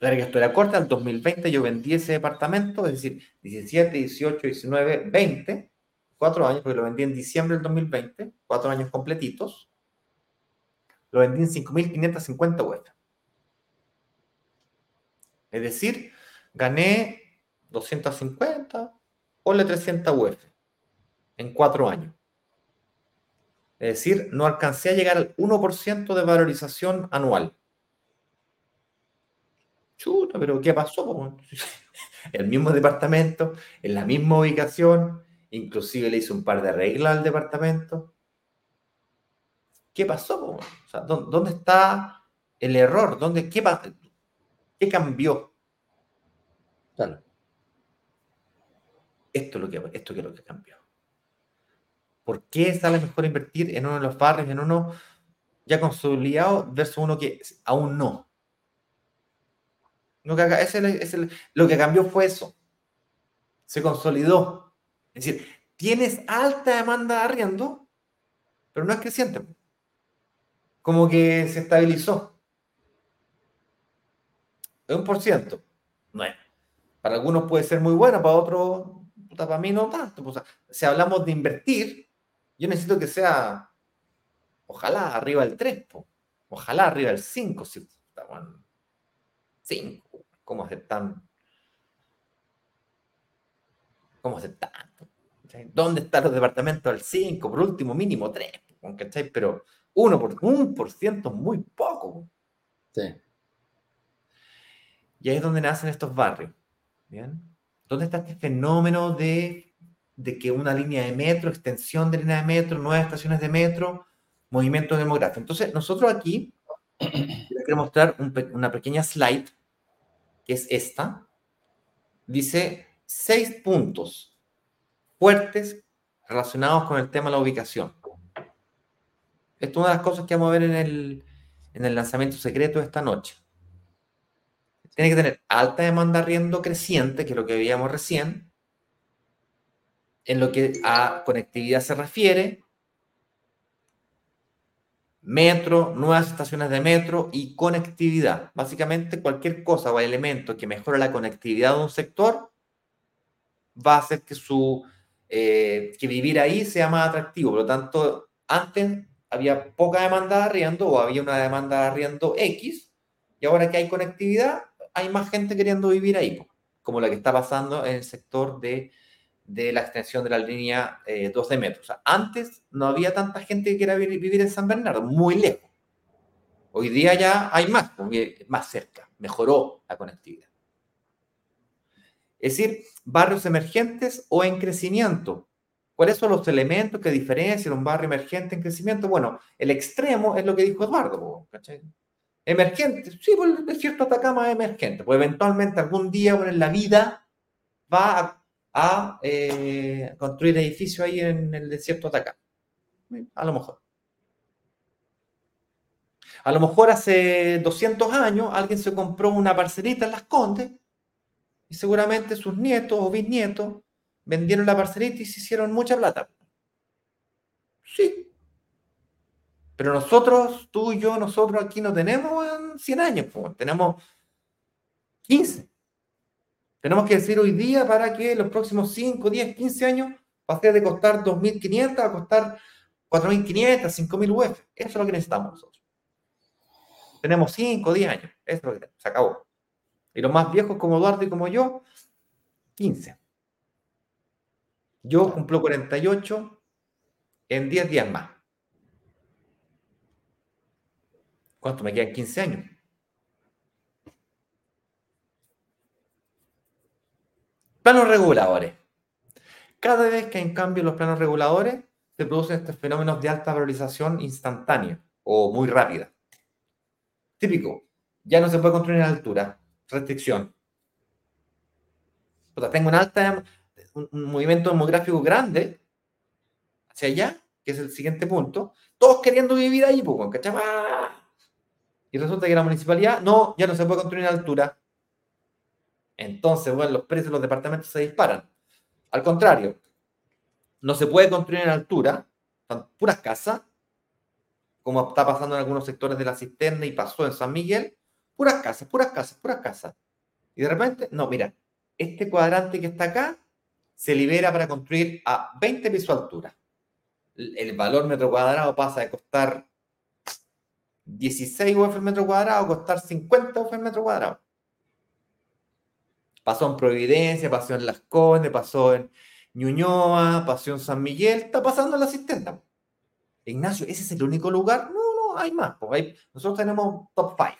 La historia corta, en 2020 yo vendí ese departamento, es decir, 17, 18, 19, 20, cuatro años, porque lo vendí en diciembre del 2020, cuatro años completitos. Lo vendí en 5.550 UF. Es decir, gané 250, le 300 UF en cuatro años. Es decir, no alcancé a llegar al 1% de valorización anual. Chuta, pero ¿qué pasó? (laughs) El mismo departamento, en la misma ubicación, inclusive le hice un par de reglas al departamento. ¿Qué pasó? O sea, ¿dónde está el error? ¿Dónde, qué, ¿Qué cambió? Esto es, lo que, esto es lo que cambió. ¿Por qué sale mejor invertir en uno de los barrios, en uno ya consolidado, versus uno que aún no? Lo que, lo que cambió fue eso. se consolidó. Es decir, tienes alta demanda de arriendo, pero no es creciente. Como que se estabilizó. Es un por ciento. Bueno, para algunos puede ser muy bueno, para otros, para mí no tanto. Si hablamos de invertir, yo necesito que sea, ojalá arriba del 3, ojalá arriba del 5, si estamos 5, ¿cómo hacer tan? ¿Cómo hacer tanto? ¿Dónde están los departamentos del 5? Por último, mínimo 3, ¿cachai? Pero 1 por, 1% es muy poco. Sí. Y ahí es donde nacen estos barrios. ¿Bien? ¿Dónde está este fenómeno de, que una línea de metro, extensión de línea de metro, nuevas estaciones de metro, movimiento demográfico? Entonces, nosotros aquí (coughs) quiero mostrar una pequeña slide, que es esta. Dice seis puntos fuertes relacionados con el tema de la ubicación. Esto es una de las cosas que vamos a ver en el, en el lanzamiento secreto de esta noche. Tiene que tener alta demanda arriendo creciente, que es lo que veíamos recién. En lo que a conectividad se refiere, metro, nuevas estaciones de metro y conectividad. Básicamente cualquier cosa o elemento que mejore la conectividad de un sector va a hacer que su eh, que vivir ahí sea más atractivo. Por lo tanto, antes había poca demanda de arriendo o había una demanda de arriendo X y ahora que hay conectividad hay más gente queriendo vivir ahí, como la que está pasando en el sector de, la extensión de la línea 12 eh, metros. antes no había tanta gente que quiera vivir en San Bernardo, muy lejos. Hoy día ya hay más, más cerca, mejoró la conectividad. Es decir, barrios emergentes o en crecimiento. ¿Cuáles son los elementos que diferencian un barrio emergente en crecimiento? Bueno, el extremo es lo que dijo Eduardo. ¿cachai? Emergente, sí, pues el desierto Atacama emergente, pues eventualmente algún día en la vida va a, eh, construir edificios ahí en el desierto Atacama. A lo mejor. A lo mejor hace 200 años alguien se compró una parcelita en Las Condes y seguramente sus nietos o bisnietos vendieron la parcelita y se hicieron mucha plata. Sí, pero nosotros, tú y yo, nosotros aquí no tenemos 100 años, tenemos 15. Tenemos que decir hoy día para que los próximos 5, 10, 15 años pase de costar 2.500 a costar 4.500, 5.000 UF. Eso es lo que necesitamos nosotros. Tenemos 5, 10 años. Eso es lo que tenemos. Se acabó. Y los más viejos como Eduardo y como yo, 15. Yo cumplo 48 en 10 días más. ¿Cuánto me quedan? 15 años. Planos reguladores. Cada vez que hay cambio en los planos reguladores, se producen estos fenómenos de alta valorización instantánea o muy rápida. Típico, ya no se puede construir en altura, restricción. O sea, tengo un alta, un, movimiento demográfico grande hacia allá, que es el siguiente punto, todos queriendo vivir ahí, pues, ¿cachai? y resulta que la municipalidad, no, ya no se puede construir en altura. Entonces, bueno, los precios de los departamentos se disparan. Al contrario, no se puede construir en altura, puras casas, como está pasando en algunos sectores de la cisterna y pasó en San Miguel, puras casas, puras casas, puras casas. Y de repente, no, mira, este cuadrante que está acá se libera para construir a 20 pisos de altura. El valor metro cuadrado pasa de costar 16 UF el metro cuadrado, costar 50 UF el metro cuadrado. Pasó en Providencia, pasó en Las Condes, pasó en Ñuñoa, pasó en San Miguel, está pasando en la asistenta. Ignacio, ¿ese es el único lugar? No, no, hay más. nosotros tenemos top 5,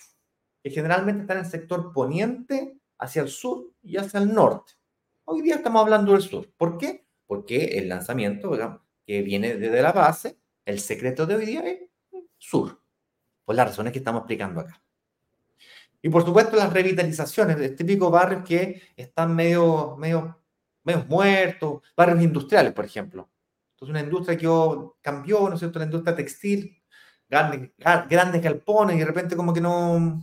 que generalmente están en el sector poniente, hacia el sur y hacia el norte. Hoy día estamos hablando del sur. ¿Por qué? Porque el lanzamiento que viene desde la base, el secreto de hoy día es sur por las razones que estamos explicando acá. Y por supuesto las revitalizaciones de típicos barrios que están medio, medio, medio muertos, barrios industriales, por ejemplo. Entonces una industria que cambió, ¿no es cierto? La industria textil, grandes, grandes galpones y de repente como que no,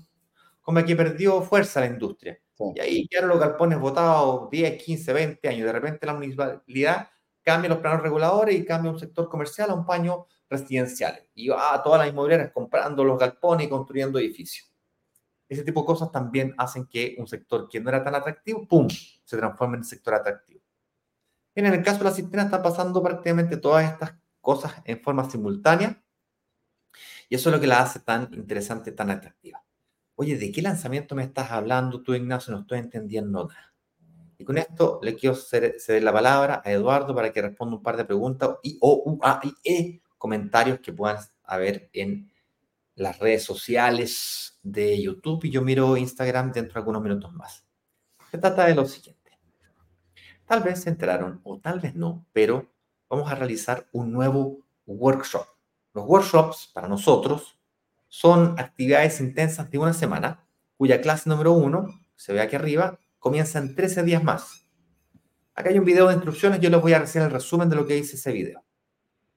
como que perdió fuerza la industria. Y ahí quedaron los galpones votados 10, 15, 20 años. De repente la municipalidad cambia los planos reguladores y cambia un sector comercial a un paño residencial. Y va a todas las inmobiliarias comprando los galpones y construyendo edificios. Ese tipo de cosas también hacen que un sector que no era tan atractivo, ¡pum!, se transforme en sector atractivo. En el caso de la cisterna está pasando prácticamente todas estas cosas en forma simultánea y eso es lo que la hace tan interesante, tan atractiva. Oye, ¿de qué lanzamiento me estás hablando tú, Ignacio? No estoy entendiendo nada. Y con esto le quiero ceder la palabra a Eduardo para que responda un par de preguntas y o u, a, y, e comentarios que puedan haber en las redes sociales de YouTube y yo miro Instagram dentro de algunos minutos más. Se trata de lo siguiente. Tal vez se enteraron o tal vez no, pero vamos a realizar un nuevo workshop. Los workshops para nosotros son actividades intensas de una semana, cuya clase número uno, se ve aquí arriba, comienza en 13 días más. Acá hay un video de instrucciones, yo les voy a hacer el resumen de lo que dice ese video.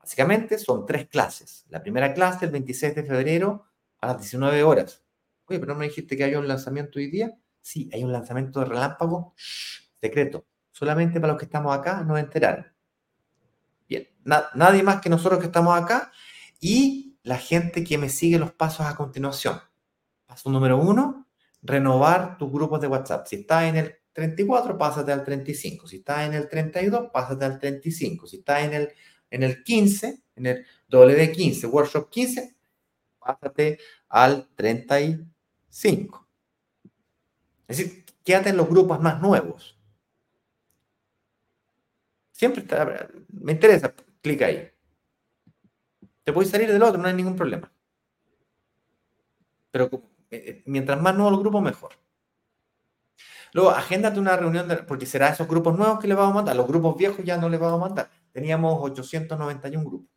Básicamente son tres clases. La primera clase el 26 de febrero a las 19 horas. Oye, pero no me dijiste que hay un lanzamiento hoy día. Sí, hay un lanzamiento de relámpago secreto. Solamente para los que estamos acá nos enteraron. Bien, nadie más que nosotros que estamos acá y la gente que me sigue los pasos a continuación. Paso número uno, renovar tus grupos de WhatsApp. Si estás en el 34, pásate al 35. Si estás en el 32, pásate al 35. Si estás en el, en el 15, en el WD15, Workshop 15, pásate al 35. Es decir, quédate en los grupos más nuevos. Siempre está, me interesa, clica ahí. Te puedes salir del otro, no hay ningún problema. Pero eh, eh, mientras más nuevo el grupo, mejor. Luego, agéndate una reunión, porque será esos grupos nuevos que le vamos a mandar. Los grupos viejos ya no les vamos a mandar. Teníamos 891 grupos.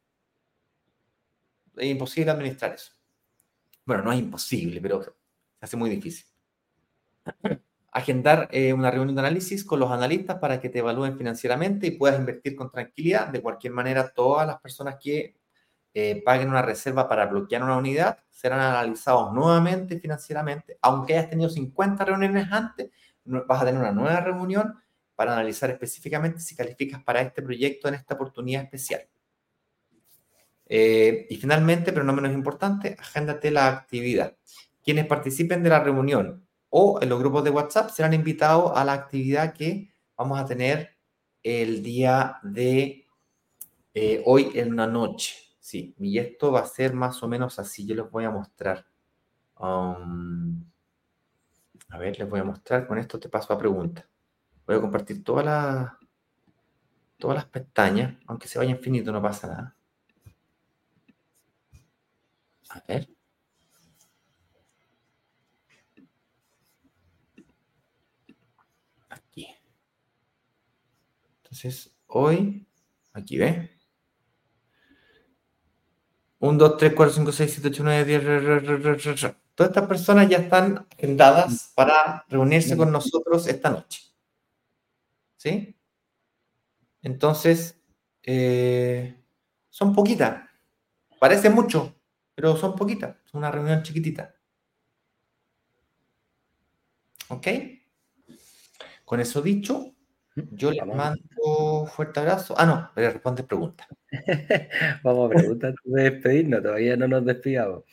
Es imposible administrar eso. Bueno, no es imposible, pero se hace muy difícil agendar eh, una reunión de análisis con los analistas para que te evalúen financieramente y puedas invertir con tranquilidad. De cualquier manera, todas las personas que eh, paguen una reserva para bloquear una unidad serán analizados nuevamente financieramente. Aunque hayas tenido 50 reuniones antes, vas a tener una nueva reunión para analizar específicamente si calificas para este proyecto en esta oportunidad especial. Eh, y finalmente, pero no menos importante, agéndate la actividad. Quienes participen de la reunión o en los grupos de WhatsApp serán invitados a la actividad que vamos a tener el día de eh, hoy en la noche. Sí, y esto va a ser más o menos así. Yo les voy a mostrar. Um, a ver, les voy a mostrar. Con esto te paso a pregunta. Voy a compartir todas las todas las pestañas, aunque se vaya infinito, no pasa nada. A ver. Entonces, hoy, aquí ve. 1, 2, 3, 4, 5, 6, 7, 8, 9, 10. Todas estas personas ya están agendadas para reunirse con nosotros esta noche. ¿Sí? Entonces, eh, son poquitas. Parece mucho, pero son poquitas. Es una reunión chiquitita. ¿Ok? Con eso dicho, yo le mando fuerte abrazo. Ah, no, pero responde pregunta. (laughs) Vamos a preguntar de despedirnos, todavía no nos despidamos.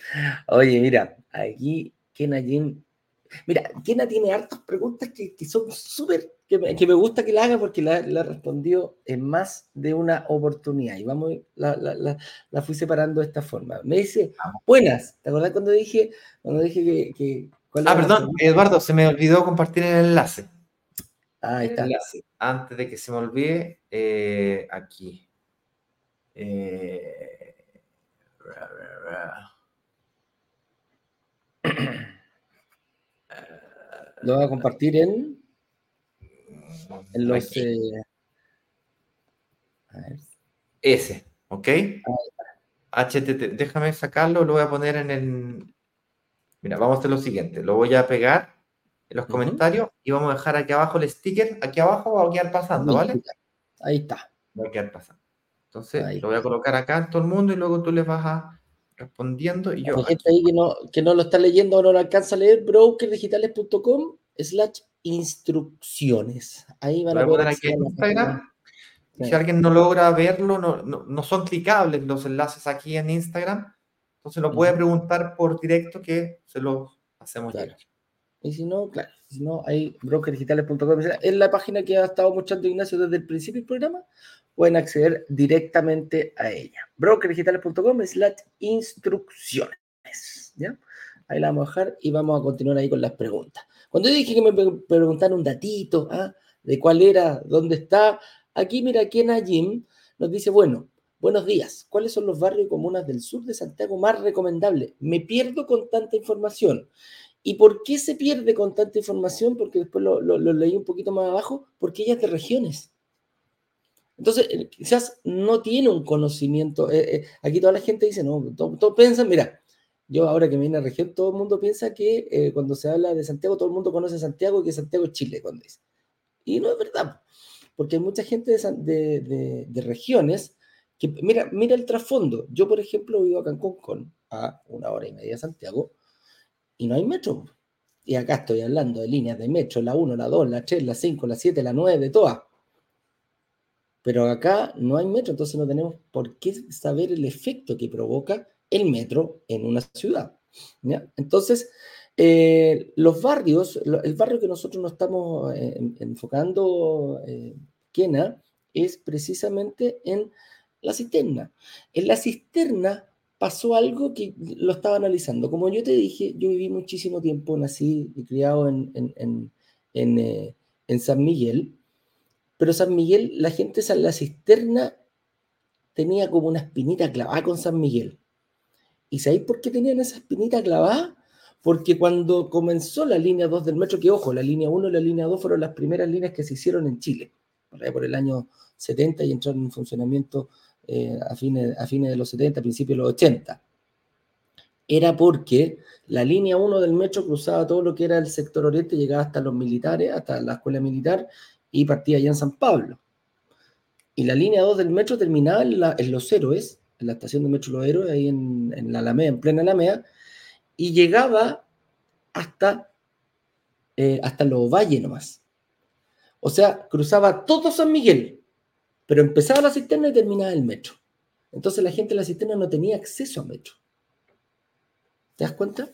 Oye, mira, aquí Kena Jim. Mira, Kena tiene hartas preguntas que, son súper, que, me, gusta que la haga porque la, la, respondió en más de una oportunidad. Y vamos, la, la, fui separando de esta forma. Me dice, buenas, ¿te acordás cuando dije, cuando dije que... que ah, perdón, Eduardo, se me olvidó compartir el enlace. Ah, ahí está. Antes de que se me olvide, eh, aquí. Eh, (clears throat) Lo voy a compartir en, en los. Eh, S, ¿ok? HTT, déjame sacarlo, lo voy a poner en el. Mira, vamos a hacer lo siguiente: lo voy a pegar en los comentarios y vamos a dejar aquí abajo el sticker. Aquí abajo va a quedar pasando, ¿vale? Ahí está. Va a quedar pasando. Entonces lo voy a colocar acá en todo el mundo y luego tú les vas a respondiendo y yo... Hay gente ahí que no, que no lo está leyendo o no lo alcanza a leer, brokerdigitales.com slash instrucciones. Ahí van a poder aquí en Instagram. Si alguien no logra verlo, no, no, son clicables los enlaces aquí en Instagram. Entonces lo puede preguntar por directo que se lo hacemos claro. Y si no, claro, si no, hay brokerdigitales.com. Es la página que ha estado mostrando Ignacio desde el principio del programa. Pueden acceder directamente a ella. brokerdigitales.com slash instrucciones. ¿ya? Ahí la vamos a dejar y vamos a continuar ahí con las preguntas. Cuando yo dije que me preguntaron un datito ¿ah? de cuál era, dónde está, aquí mira, aquí en nos dice, bueno, buenos días, ¿cuáles son los barrios y comunas del sur de Santiago más recomendables? Me pierdo con tanta información. ¿Y por qué se pierde con tanta información? Porque después lo, leí un poquito más abajo, porque ella es de regiones. Entonces, eh, quizás no tiene un conocimiento. Eh, eh, aquí toda la gente dice, no, todo piensan, mira, yo ahora que me vine a región, todo el mundo piensa que eh, cuando se habla de Santiago, todo el mundo conoce Santiago y que Santiago es Chile, cuando dice. Y no es verdad, porque hay mucha gente de, regiones que, mira, mira el trasfondo. Yo, por ejemplo, vivo a Cancún con a una hora y media de Santiago y no hay metro. Y acá estoy hablando de líneas de metro, la 1, la 2, la 3, la 5, la 7, la 9, todas. Pero acá no hay metro, entonces no tenemos por qué saber el efecto que provoca el metro en una ciudad. Entonces, eh, los barrios, el barrio que nosotros nos estamos eh, enfocando, eh, Kena, es precisamente en la cisterna. En la cisterna pasó algo que lo estaba analizando. Como yo te dije, yo viví muchísimo tiempo, nací y criado en, en, en, en San Miguel, pero San Miguel, la gente en la cisterna tenía como una espinita clavada con San Miguel. ¿Y sabéis por qué tenían esa espinita clavada? Porque cuando comenzó la línea 2 del metro, que ojo, la línea 1 y la línea 2 fueron las primeras líneas que se hicieron en Chile, por el año 70 y entraron en funcionamiento eh, a, fines, a fines de los 70, principios de los 80. Era porque la línea 1 del metro cruzaba todo lo que era el sector oriente, llegaba hasta los militares, hasta la escuela militar y partía allá en San Pablo. Y la línea 2 del metro terminaba en, en Los Héroes, en la estación de Metro Héroes, ahí en, en la Alameda, en plena Alameda, y llegaba hasta, eh, hasta los valles nomás. O sea, cruzaba todo San Miguel, pero empezaba la cisterna y terminaba el metro. Entonces la gente de la cisterna no tenía acceso a metro. ¿Te das cuenta?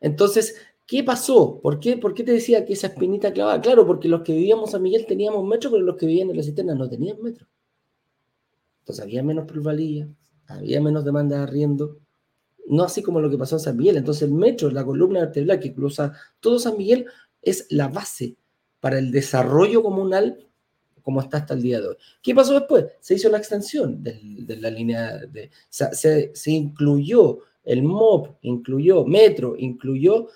Entonces, ¿qué pasó? ¿Por qué, ¿Por qué te decía que esa espinita clavada? Claro, porque los que vivíamos San Miguel teníamos metro, pero los que vivían en la cisterna no tenían metro. Entonces había menos plusvalía, había menos demanda de arriendo, no así como lo que pasó en San Miguel. Entonces el metro, la columna vertebral que cruza todo San Miguel, es la base para el desarrollo comunal como está hasta el día de hoy. ¿Qué pasó después? Se hizo la extensión de, la línea, de, se, incluyó el MOP, incluyó Metro, incluyó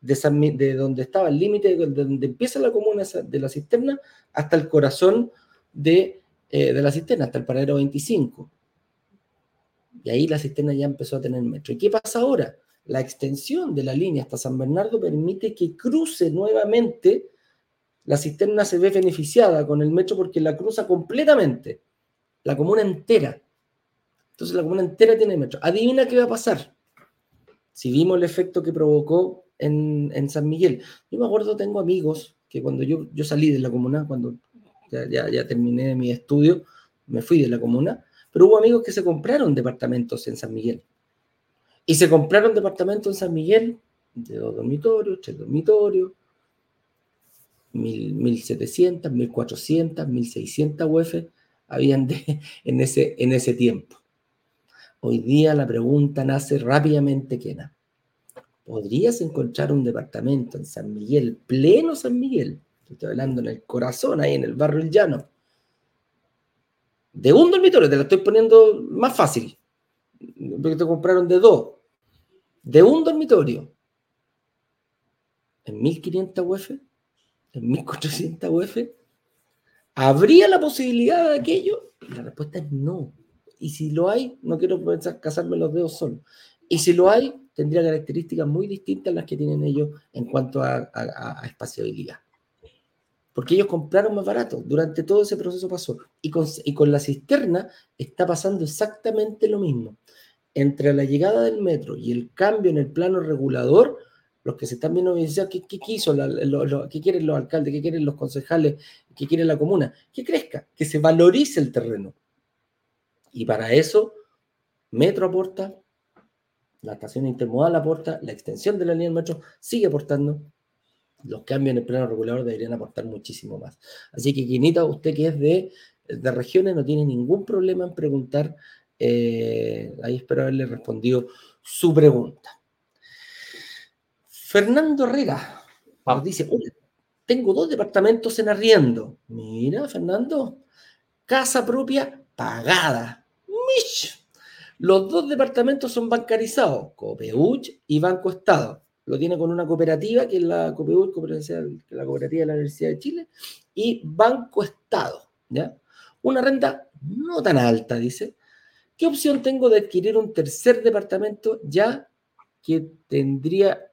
de, de donde estaba el límite, de donde empieza la comuna de la cisterna, hasta el corazón de eh, de la cisterna hasta el paradero 25. Y ahí la cisterna ya empezó a tener metro. ¿Y qué pasa ahora? La extensión de la línea hasta San Bernardo permite que cruce nuevamente. La cisterna se ve beneficiada con el metro porque la cruza completamente. La comuna entera. Entonces la comuna entera tiene metro. Adivina qué va a pasar. Si vimos el efecto que provocó en, en San Miguel. Yo me acuerdo, tengo amigos que cuando yo, yo salí de la comuna, cuando ya, ya, terminé mi estudio, me fui de la comuna, pero hubo amigos que se compraron departamentos en San Miguel. Y se compraron departamentos en San Miguel de dos dormitorios, tres dormitorios, mil, 1700, 1400, 1600 UF habían (laughs) en, ese, en ese tiempo. Hoy día la pregunta nace rápidamente, Kena. ¿Podrías encontrar un departamento en San Miguel, pleno San Miguel, estoy hablando en el corazón, ahí en el barrio El Llano, de un dormitorio, te la estoy poniendo más fácil, porque te compraron de dos, de un dormitorio, en 1500 UF, en 1400 UF, ¿habría la posibilidad de aquello? La respuesta es no. Y si lo hay, no quiero pensar casarme los dedos solo. Y si lo hay, tendría características muy distintas a las que tienen ellos en cuanto a, a espaciabilidad porque ellos compraron más barato. Durante todo ese proceso pasó. Y con, la cisterna está pasando exactamente lo mismo. entre la llegada del metro y el cambio en el plano regulador, los que se están viendo ¿qué, qué quiso? ¿Qué quieren los alcaldes? ¿Qué quieren los concejales? ¿Qué quiere la comuna? Que crezca, que se valorice el terreno. Y para eso, Metro aporta, la estación intermodal aporta, la extensión de la línea del metro sigue aportando. Los cambios en el plano regulador deberían aportar muchísimo más. Así que, Quinita, usted que es de, de regiones, no tiene ningún problema en preguntar. Eh, ahí espero haberle respondido su pregunta. Fernando Rega nos dice, tengo dos departamentos en arriendo. Mira, Fernando, casa propia pagada. Mish. Los dos departamentos son bancarizados, Copeuch y Banco Estado. Lo tiene con una cooperativa, que es la Copeuch, la cooperativa de la Universidad de Chile, y Banco Estado. ¿ya? Una renta no tan alta, dice. ¿Qué opción tengo de adquirir un tercer departamento ya que tendría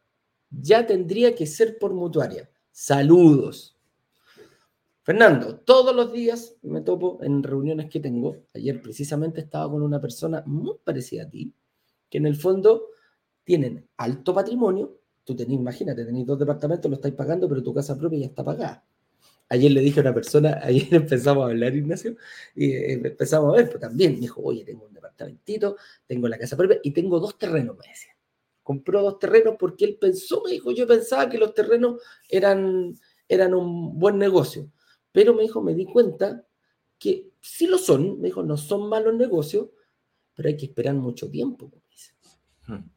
ya tendría que ser por mutuaria. Saludos. Fernando, todos los días me topo en reuniones que tengo. Ayer precisamente estaba con una persona muy parecida a ti, que en el fondo tienen alto patrimonio. Tú tenés, imagínate, tenéis dos departamentos, lo estáis pagando, pero tu casa propia ya está pagada. Ayer le dije a una persona, (laughs) ayer empezamos a hablar, Ignacio, y eh, empezamos a ver, pues también me dijo, oye, tengo un departamentito, tengo la casa propia y tengo dos terrenos, me decía compró dos terrenos porque él pensó, me dijo, yo pensaba que los terrenos eran, eran un buen negocio. Pero me dijo, me di cuenta que sí lo son, me dijo, no son malos negocios, pero hay que esperar mucho tiempo, hmm.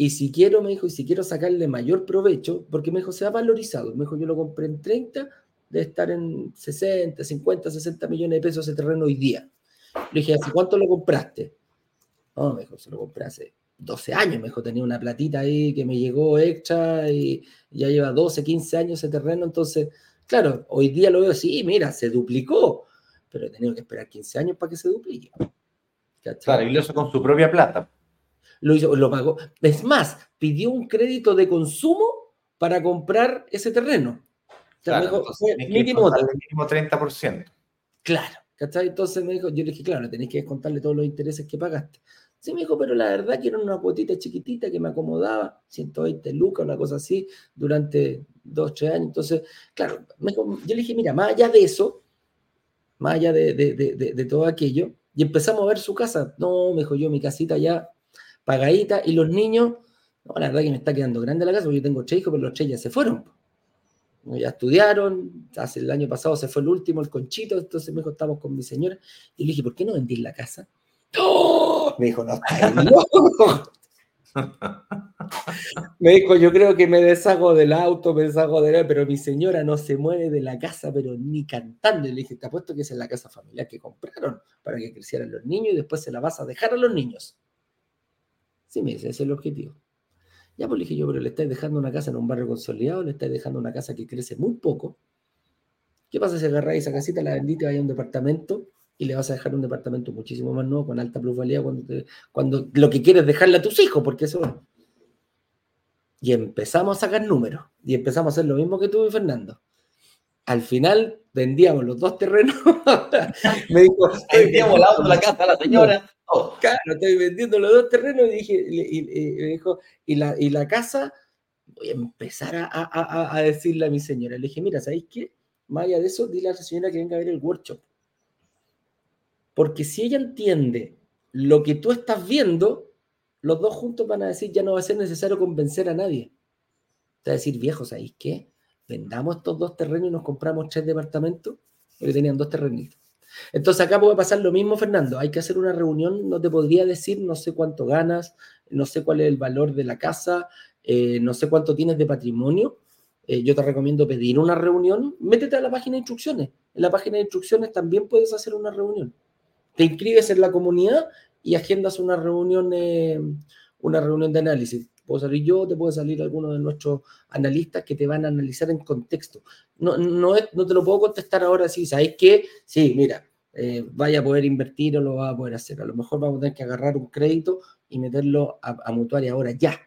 Y si quiero, me dijo, y si quiero sacarle mayor provecho, porque me dijo, se ha valorizado. Me dijo, yo lo compré en 30, de estar en 60, 50, 60 millones de pesos ese terreno hoy día. Le dije, ¿hace cuánto lo compraste? No, me dijo, se lo compré hace 12 años, mejor tenía una platita ahí que me llegó extra y ya lleva 12, 15 años ese terreno, entonces, claro, hoy día lo veo así, mira, se duplicó, pero he tenido que esperar 15 años para que se duplique. Claro, y lo hizo con su propia plata. Lo hizo, lo pagó. Es más, pidió un crédito de consumo para comprar ese terreno. claro, mínimo, mínimo 30%. Claro, ¿cachai? Entonces me dijo, yo le dije, claro, tenéis que descontarle todos los intereses que pagaste. Sí, me dijo, pero la verdad que era una cuotita chiquitita que me acomodaba, 120 lucas, una cosa así, durante dos, tres años. Entonces, claro, yo le dije, mira, más allá de eso, más allá de, todo aquello, y empezamos a ver su casa. No, me dijo yo, mi casita ya pagadita, y los niños, no, la verdad que me está quedando grande la casa, porque yo tengo tres hijos, pero los tres ya se fueron. Ya estudiaron, hace el año pasado se fue el último, el conchito, entonces me dijo, estamos con mi señora, y le dije, ¿por qué no vendís la casa? ¡Oh! Me dijo, no, (laughs) Me dijo, yo creo que me deshago del auto, me deshago de él, pero mi señora no se mueve de la casa, pero ni cantando. Y le dije, te apuesto que es en la casa familiar que compraron para que crecieran los niños y después se la vas a dejar a los niños. Sí, me dice, ese es el objetivo. Ya pues le dije yo, pero le estáis dejando una casa en un barrio consolidado, le estáis dejando una casa que crece muy poco. ¿Qué pasa si agarráis esa casita, la vendiste, vaya a un departamento y le vas a dejar un departamento muchísimo más nuevo, con alta plusvalía, cuando, cuando lo que quieres es dejarle a tus hijos, porque eso... Y empezamos a sacar números, y empezamos a hacer lo mismo que tú y Fernando. Al final vendíamos los dos terrenos. (laughs) me dijo, vendíamos el auto, la casa, la señora. Claro, estoy vendiendo los dos terrenos y, dije, y, me dijo, ¿y la, y la casa, voy a empezar a, a, a, decirle a mi señora. Le dije, mira, ¿sabéis qué? Más allá de eso, dile a la señora que venga a ver el workshop. Porque si ella entiende lo que tú estás viendo, los dos juntos van a decir, ya no va a ser necesario convencer a nadie. Te va a decir, viejo, ¿sabéis qué? Vendamos estos dos terrenos y nos compramos tres departamentos, porque tenían dos terrenitos. Entonces acá puede pasar lo mismo, Fernando. Hay que hacer una reunión, no te podría decir, no sé cuánto ganas, no sé cuál es el valor de la casa, eh, no sé cuánto tienes de patrimonio. Eh, yo te recomiendo pedir una reunión. Métete a la página de instrucciones. En la página de instrucciones también puedes hacer una reunión te inscribes en la comunidad y agendas una reunión, eh, una reunión de análisis. Puedo salir yo, te puede salir alguno de nuestros analistas que te van a analizar en contexto. No, no, no te lo puedo contestar ahora si ¿sabéis qué? Sí, mira, eh, vaya a poder invertir o lo va a poder hacer. A lo mejor vamos a tener que agarrar un crédito y meterlo a, mutuaria ahora ya.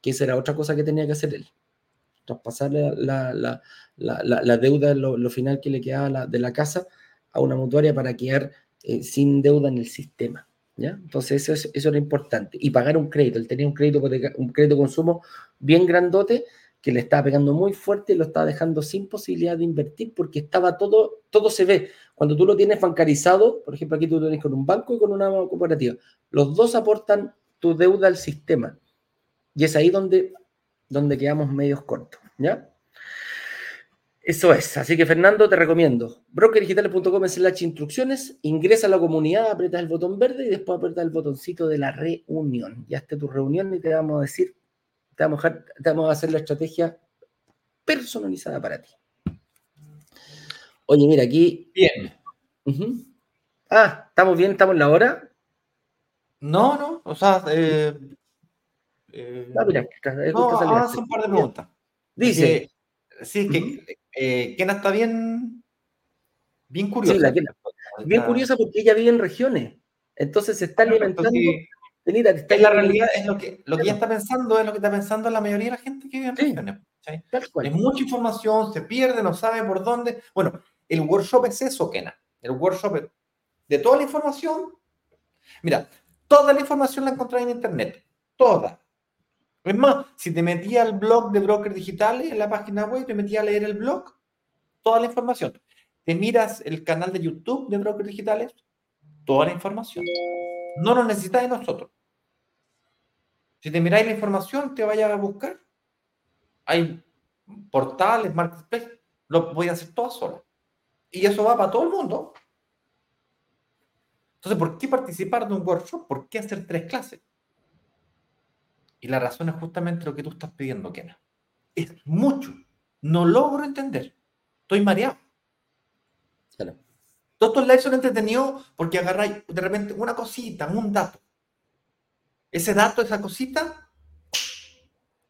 Que esa era otra cosa que tenía que hacer él. Traspasar la, la, la, deuda, lo, lo, final que le quedaba de la casa a una mutuaria para quedar eh, sin deuda en el sistema. Entonces eso, es, eso era importante. Y pagar un crédito. Él tenía un crédito, un crédito de consumo bien grandote que le estaba pegando muy fuerte y lo estaba dejando sin posibilidad de invertir porque estaba todo, todo se ve. Cuando tú lo tienes bancarizado, por ejemplo, aquí tú lo tienes con un banco y con una cooperativa, los dos aportan tu deuda al sistema. Y es ahí donde, donde quedamos medios cortos, ¿ya? Eso es. Así que, Fernando, te recomiendo brokerdigitales.com slash instrucciones, ingresa a la comunidad, apretas el botón verde y después apretas el botoncito de la reunión. Ya esté tu reunión y te vamos a decir te vamos, a, hacer la estrategia personalizada para ti. Oye, mira, aquí. Bien. Ah, ¿estamos bien? ¿Estamos en la hora? No, no, o sea. Eh, eh, no, mira, no, un par de preguntas. Dice. sí, que eh, Kena está bien. Bien curiosa. Sí, bien curiosa porque ella vive en regiones. Entonces se está alimentando es la realidad, es lo que, lo que ella está pensando, es lo que está pensando la mayoría de la gente que vive en regiones. Hay mucha información, se pierde, no sabe por dónde. Bueno, el workshop es eso, Kena. El workshop de toda la información. Mira, toda la información la encontrás en internet. Toda. Es más, si te metía al blog de brokers digitales en la página web, te metía a leer el blog, toda la información. Te miras el canal de YouTube de brokers digitales, toda la información. No lo necesitas de nosotros. Si te miráis la información, te vayas a buscar. Hay portales, marketplace, lo voy a hacer todo sola. Y eso va para todo el mundo. Entonces, ¿por qué participar de un workshop? ¿Por qué hacer tres clases? Y la razón es justamente lo que tú estás pidiendo, Kena. Es mucho. No logro entender. Estoy mareado. Todos estos lives son entretenidos porque agarráis de repente una cosita, un dato. Ese dato, esa cosita,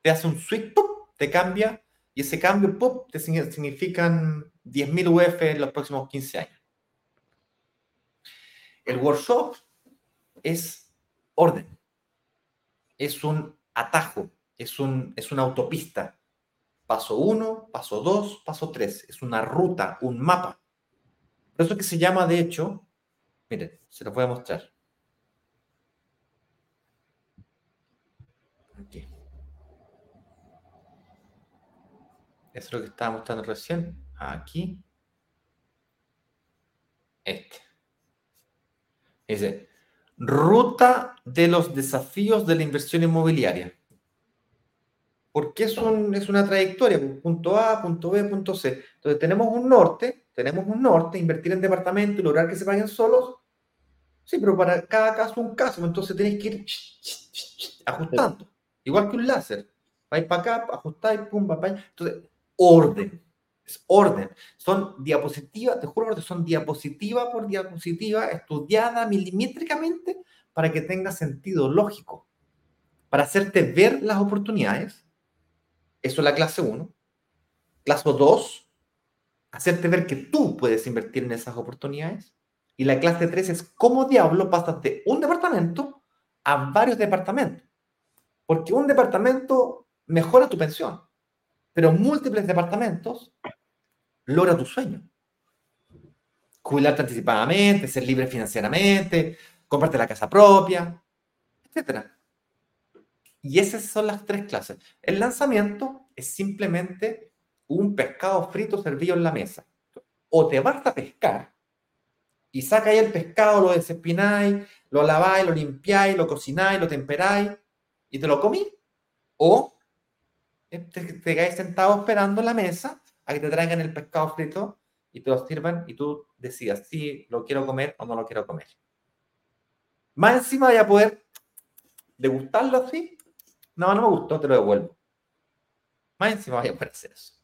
te hace un switch, te cambia, y ese cambio pop, te significan 10.000 UF en los próximos 15 años. El workshop es orden, es un atajo, es, un, es una autopista. Paso 1, paso 2, paso 3. Es una ruta, un mapa. Eso que se llama, de hecho, miren, se lo voy a mostrar. Aquí. Eso es lo que estaba mostrando recién. Aquí. Este. Dice, ruta de los desafíos de la inversión inmobiliaria. Porque es, es una trayectoria, punto A, punto B, punto C. Entonces tenemos un norte tenemos un norte, invertir en departamento y lograr que se paguen solos. Sí, pero para cada caso un caso, entonces tenéis que ir ajustando. Igual que un láser. Vais para acá, ajustáis, pum, para allá. Entonces, orden. Es orden. Son diapositivas, te juro que son diapositiva por diapositiva, estudiada milimétricamente para que tenga sentido lógico. Para hacerte ver las oportunidades. Eso es la clase 1. Clase 2, hacerte ver que tú puedes invertir en esas oportunidades. Y la clase 3 es cómo diablo pasas de un departamento a varios departamentos. Porque un departamento mejora tu pensión, pero múltiples departamentos logra tu sueño. Jubilarte anticipadamente, ser libre financieramente, comprarte la casa propia, etc. Y esas son las tres clases. El lanzamiento es simplemente un pescado frito servido en la mesa. O te vas a pescar y sacáis el pescado, lo desespináis, lo laváis, lo limpiáis, lo cocináis, lo temperáis y te lo comí. O te, te quedáis sentado esperando en la mesa a que te traigan el pescado frito y te lo sirvan y tú decidas si lo quiero comer o no lo quiero comer. Más encima voy a poder degustarlo así. No, no me gustó, te lo devuelvo. Más encima voy a poder hacer eso.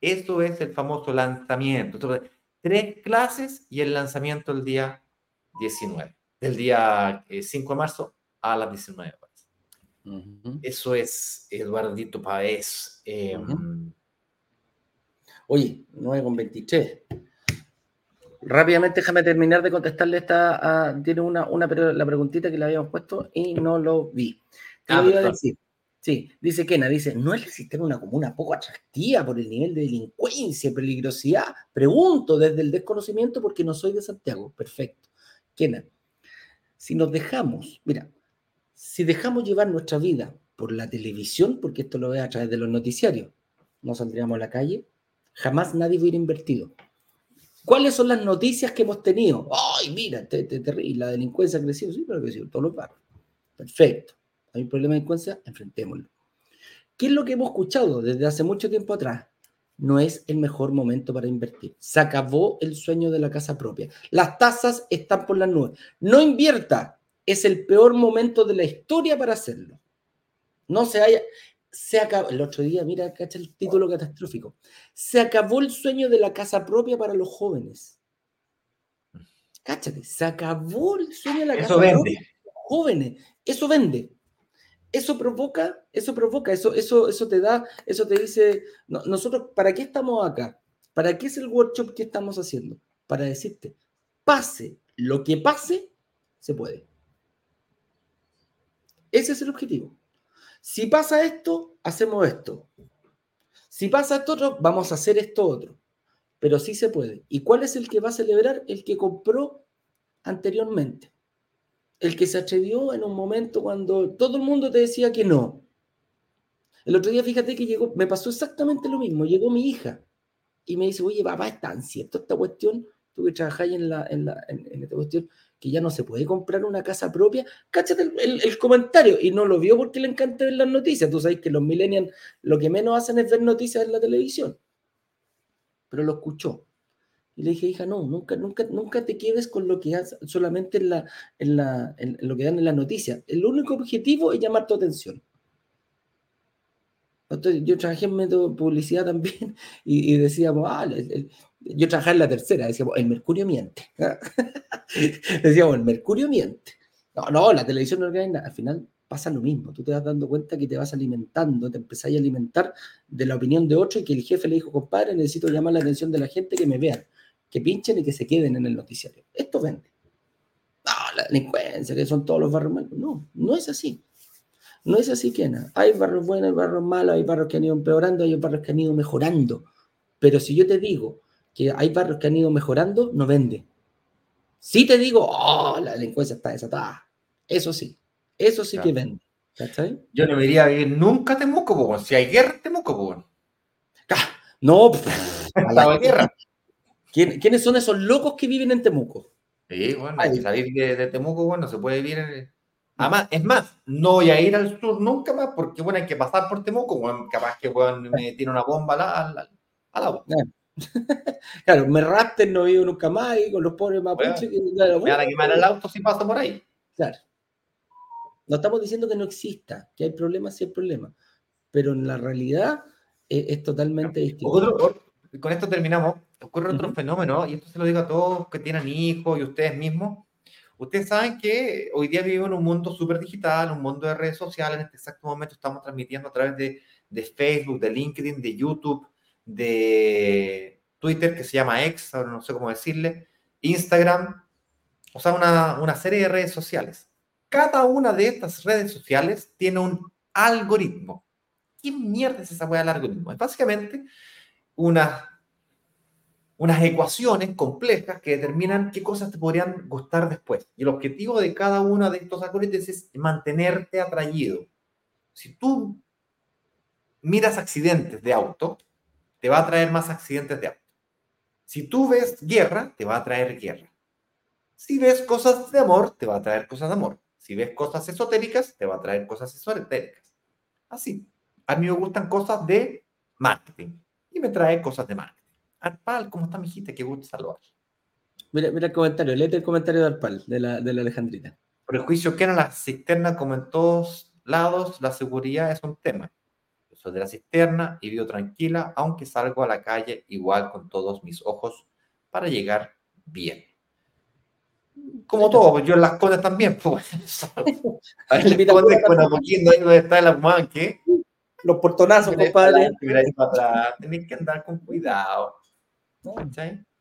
Eso es el famoso lanzamiento. tres clases y el lanzamiento el día 19, del día 5 eh, de marzo a las 19 horas. Eso es Eduardito Paez. Em, Oye, 9 con 23. Rápidamente, déjame terminar de contestarle esta. tiene una, una, la preguntita que le habíamos puesto y no lo vi. Te ah, a decir. Sí, dice Kena, dice, ¿no es el sistema una comuna poco atractiva por el nivel de delincuencia y peligrosidad? Pregunto desde el desconocimiento porque no soy de Santiago. Perfecto. Kena, si nos dejamos, mira, si dejamos llevar nuestra vida por la televisión, porque esto lo ve a través de los noticiarios, no saldríamos a la calle, jamás nadie hubiera invertido. ¿Cuáles son las noticias que hemos tenido? ¡Ay, mira, te, la delincuencia ha crecido! Sí, pero ha crecido todos los barrios. Perfecto. ¿Hay un problema de delincuencia? Enfrentémoslo. ¿Qué es lo que hemos escuchado desde hace mucho tiempo atrás? No es el mejor momento para invertir. Se acabó el sueño de la casa propia. Las tasas están por las nubes. No invierta. Es el peor momento de la historia para hacerlo. No se haya. Se acabó. El otro día, mira, cacha el título catastrófico. Se acabó el sueño de la casa propia para los jóvenes. Cáchate, se acabó el sueño de la casa propia para los jóvenes. Eso vende eso provoca, eso provoca, eso, eso, eso te da, eso te dice, nosotros, ¿para qué estamos acá? ¿Para qué es el workshop que estamos haciendo? Para decirte, pase lo que pase, se puede. Ese es el objetivo. Si pasa esto, hacemos esto. Si pasa esto otro, vamos a hacer esto otro. Pero sí se puede. ¿Y cuál es el que va a celebrar? El que compró anteriormente el que se atrevió en un momento cuando todo el mundo te decía que no. El otro día, fíjate que llegó, me pasó exactamente lo mismo. Llegó mi hija y me dice, oye, papá, es tan cierto esta cuestión, tú que trabajáis en, la, en, la, en, esta cuestión, que ya no se puede comprar una casa propia. Cáchate el, comentario. Y no lo vio porque le encanta ver las noticias. Tú sabes que los millennials lo que menos hacen es ver noticias en la televisión. Pero lo escuchó. Y le dije, hija, no, nunca, nunca, nunca te quedes con lo que solamente en, la, en, la, en lo que dan en las noticias. El único objetivo es llamar tu atención. Entonces, yo trabajé en método publicidad también (laughs) y, decíamos, ah, yo trabajé en la tercera, decíamos, el mercurio miente. (laughs) decíamos, el mercurio miente. No, no, la televisión no organiza. Al final pasa lo mismo. Tú te vas dando cuenta que te vas alimentando, te empezás a alimentar de la opinión de otro y que el jefe le dijo, compadre, necesito llamar la atención de la gente que me vean que pinchen y que se queden en el noticiario. Esto vende. No, la delincuencia, que son todos los barrios malos. No, no es así. No es así que nada. Hay barrios buenos, hay barrios malos, hay barrios que han ido empeorando, hay barrios que han ido mejorando. Pero si yo te digo que hay barrios que han ido mejorando, no vende. Si te digo, oh, la delincuencia está desatada. Eso sí, eso sí que vende. Yo no me iría a vivir nunca a Temuco, si hay guerra en Temuco, No, (laughs) a la guerra. ¿Quiénes son esos locos que viven en Temuco? Sí, bueno, hay que salir de, Temuco, bueno, se puede vivir. Además, es más, no voy a ir al sur nunca más porque, bueno, hay que pasar por Temuco, bueno, capaz que me tiene una bomba al, agua. (laughs) Claro, me rapten, no vivo nunca más y con los pobres mapuches. Bueno, me van a quemar el auto si paso por ahí. Claro. No estamos diciendo que no exista, que hay problemas, sí hay problemas, pero en la realidad eh, es, totalmente distinto. con esto terminamos ocurre otro fenómeno, y esto se lo digo a todos que tienen hijos y ustedes mismos. Ustedes saben que hoy día vivimos en un mundo súper digital, un mundo de redes sociales. En este exacto momento estamos transmitiendo a través de, de Facebook, de LinkedIn, de YouTube, de Twitter, que se llama X, ahora no sé cómo decirle, Instagram, o sea, una, una serie de redes sociales. Cada una de estas redes sociales tiene un algoritmo. ¿Qué mierda es esa hueá del algoritmo? Es básicamente una unas ecuaciones complejas que determinan qué cosas te podrían gustar después. Y el objetivo de cada uno de estos algoritmos es mantenerte atraído. Si tú miras accidentes de auto, te va a traer más accidentes de auto. Si tú ves guerra, te va a traer guerra. Si ves cosas de amor, te va a traer cosas de amor. Si ves cosas esotéricas, te va a traer cosas esotéricas. Así. A mí me gustan cosas de marketing y me trae cosas de marketing. Arpal, ¿cómo está mi hijita? Qué gusto saludar. Mira, mira el comentario, léete el comentario de Arpal, de la, de la Alejandrina. Prejuicio que en la cisterna, como en todos lados, la seguridad es un tema. Soy de la cisterna y vivo tranquila, aunque salgo a la calle igual con todos mis ojos para llegar bien. Como todo, yo en las cosas también. (laughs) Pues, (laughs) ahí las condes con Apoquindo, ahí donde está el Amán, ¿qué? Los portonazos, compadre. Tenéis que andar con cuidado.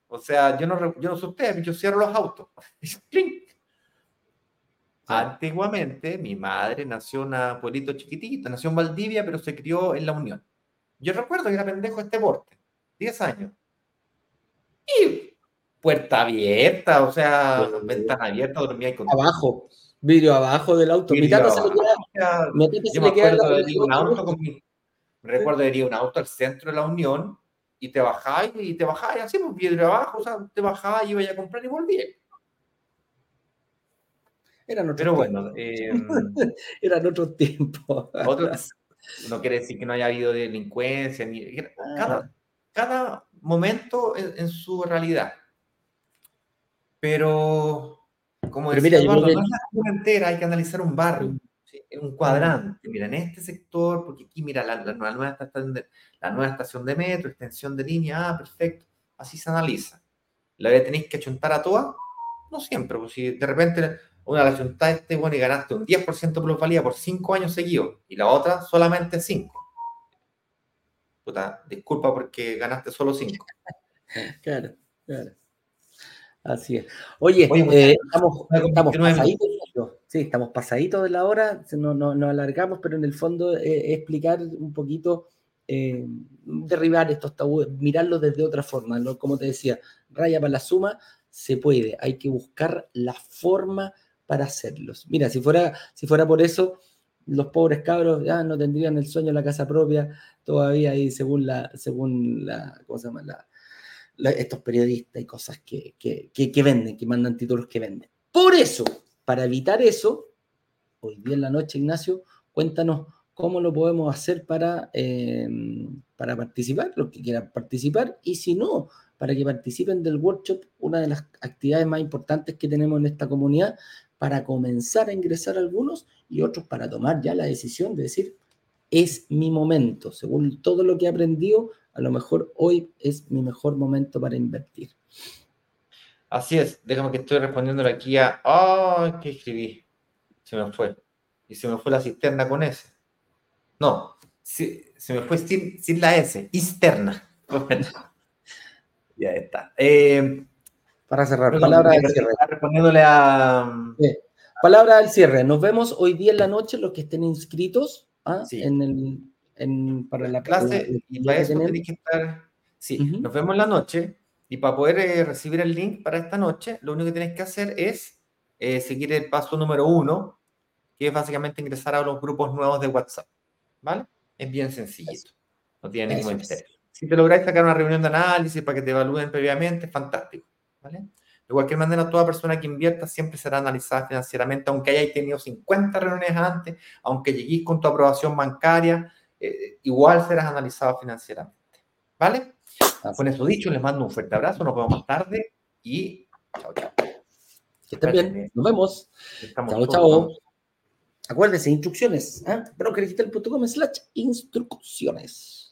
O sea, yo no, yo no ustedes, yo cierro los autos. (laughs) Antiguamente, mi madre nació en un pueblito chiquitito, nació en Valdivia, pero se crió en La Unión. Yo recuerdo que era pendejo este porte, 10 años. Y puerta abierta, o sea, ventana abierta, dormía con... Abajo, vidrio abajo del auto. mi tata se le queda, mi tata se le queda un auto con mi, recuerdo de ir un auto al centro de la Unión y te bajáis y te bajáis así, pues vidrio abajo, o sea, te bajabas y ibas a comprar y volvías. Eran otros Pero bueno, eh, (laughs) eran otros tiempos. (laughs) no quiere decir que no haya habido delincuencia, ni, cada, cada momento en, su realidad. Pero, como decía Eduardo, no es la entera, hay que analizar un barrio, un cuadrante. Mira, en este sector, porque aquí, mira, la, la, nueva estación de, la nueva estación de metro, extensión de línea, ah, perfecto. Así se analiza. ¿La tenéis que achuntar a todas? No siempre, pues si de repente una la juntaste bueno, y ganaste un 10% de plusvalía por 5 años seguidos y la otra solamente 5. Puta, disculpa porque ganaste solo 5. (laughs) Claro, claro. Así es. Oye, eh, estamos, estamos pasaditos, sí, estamos pasaditos de la hora, no, no, no alargamos, pero en el fondo eh, explicar un poquito, eh, derribar estos tabúes, mirarlo desde otra forma. Como te decía, raya para la suma, se puede, hay que buscar la forma para hacerlos. Mira, si fuera, si fuera por eso, los pobres cabros ya no tendrían el sueño de la casa propia todavía y según la, según la, ¿cómo se llama? estos periodistas y cosas que, que, venden, que mandan títulos que venden. Por eso, para evitar eso, hoy día en la noche, Ignacio, cuéntanos cómo lo podemos hacer para, em, para participar, los que quieran participar, y si no, para que participen del workshop, una de las actividades más importantes que tenemos en esta comunidad, para comenzar a ingresar algunos y otros para tomar ya la decisión de decir, es mi momento, según todo lo que he aprendido, a lo mejor hoy es mi mejor momento para invertir. Así es, déjame que estoy respondiéndole aquí a, ¡ah! ¿qué escribí? Se me fue. Y se me fue la cisterna con S. No, se, me fue sin, la S, cisterna. (laughs) ya está. Eh, para cerrar, palabra del cierre. Respondiéndole a. Palabra del cierre. Nos vemos hoy día en la noche, los que estén inscritos ¿ah? en el, en, para la clase. y para eso tenéis que estar. Sí, nos vemos en la noche. Y para poder eh, recibir el link para esta noche, lo único que tienes que hacer es eh, seguir el paso número uno, que es básicamente ingresar a los grupos nuevos de WhatsApp. ¿Vale? Es bien sencillito. No tiene ningún misterio. Si te lográis sacar una reunión de análisis para que te evalúen previamente, fantástico. De cualquier manera, toda persona que invierta siempre será analizada financieramente, aunque hayáis tenido 50 reuniones antes, aunque lleguéis con tu aprobación bancaria, eh, igual serás analizado financieramente. ¿Vale? Con eso dicho, les mando un fuerte abrazo, nos vemos más tarde y chao, chao. Que estén bien, nos vemos. chao, chao. Acuérdense, instrucciones. ¿eh? slash instrucciones.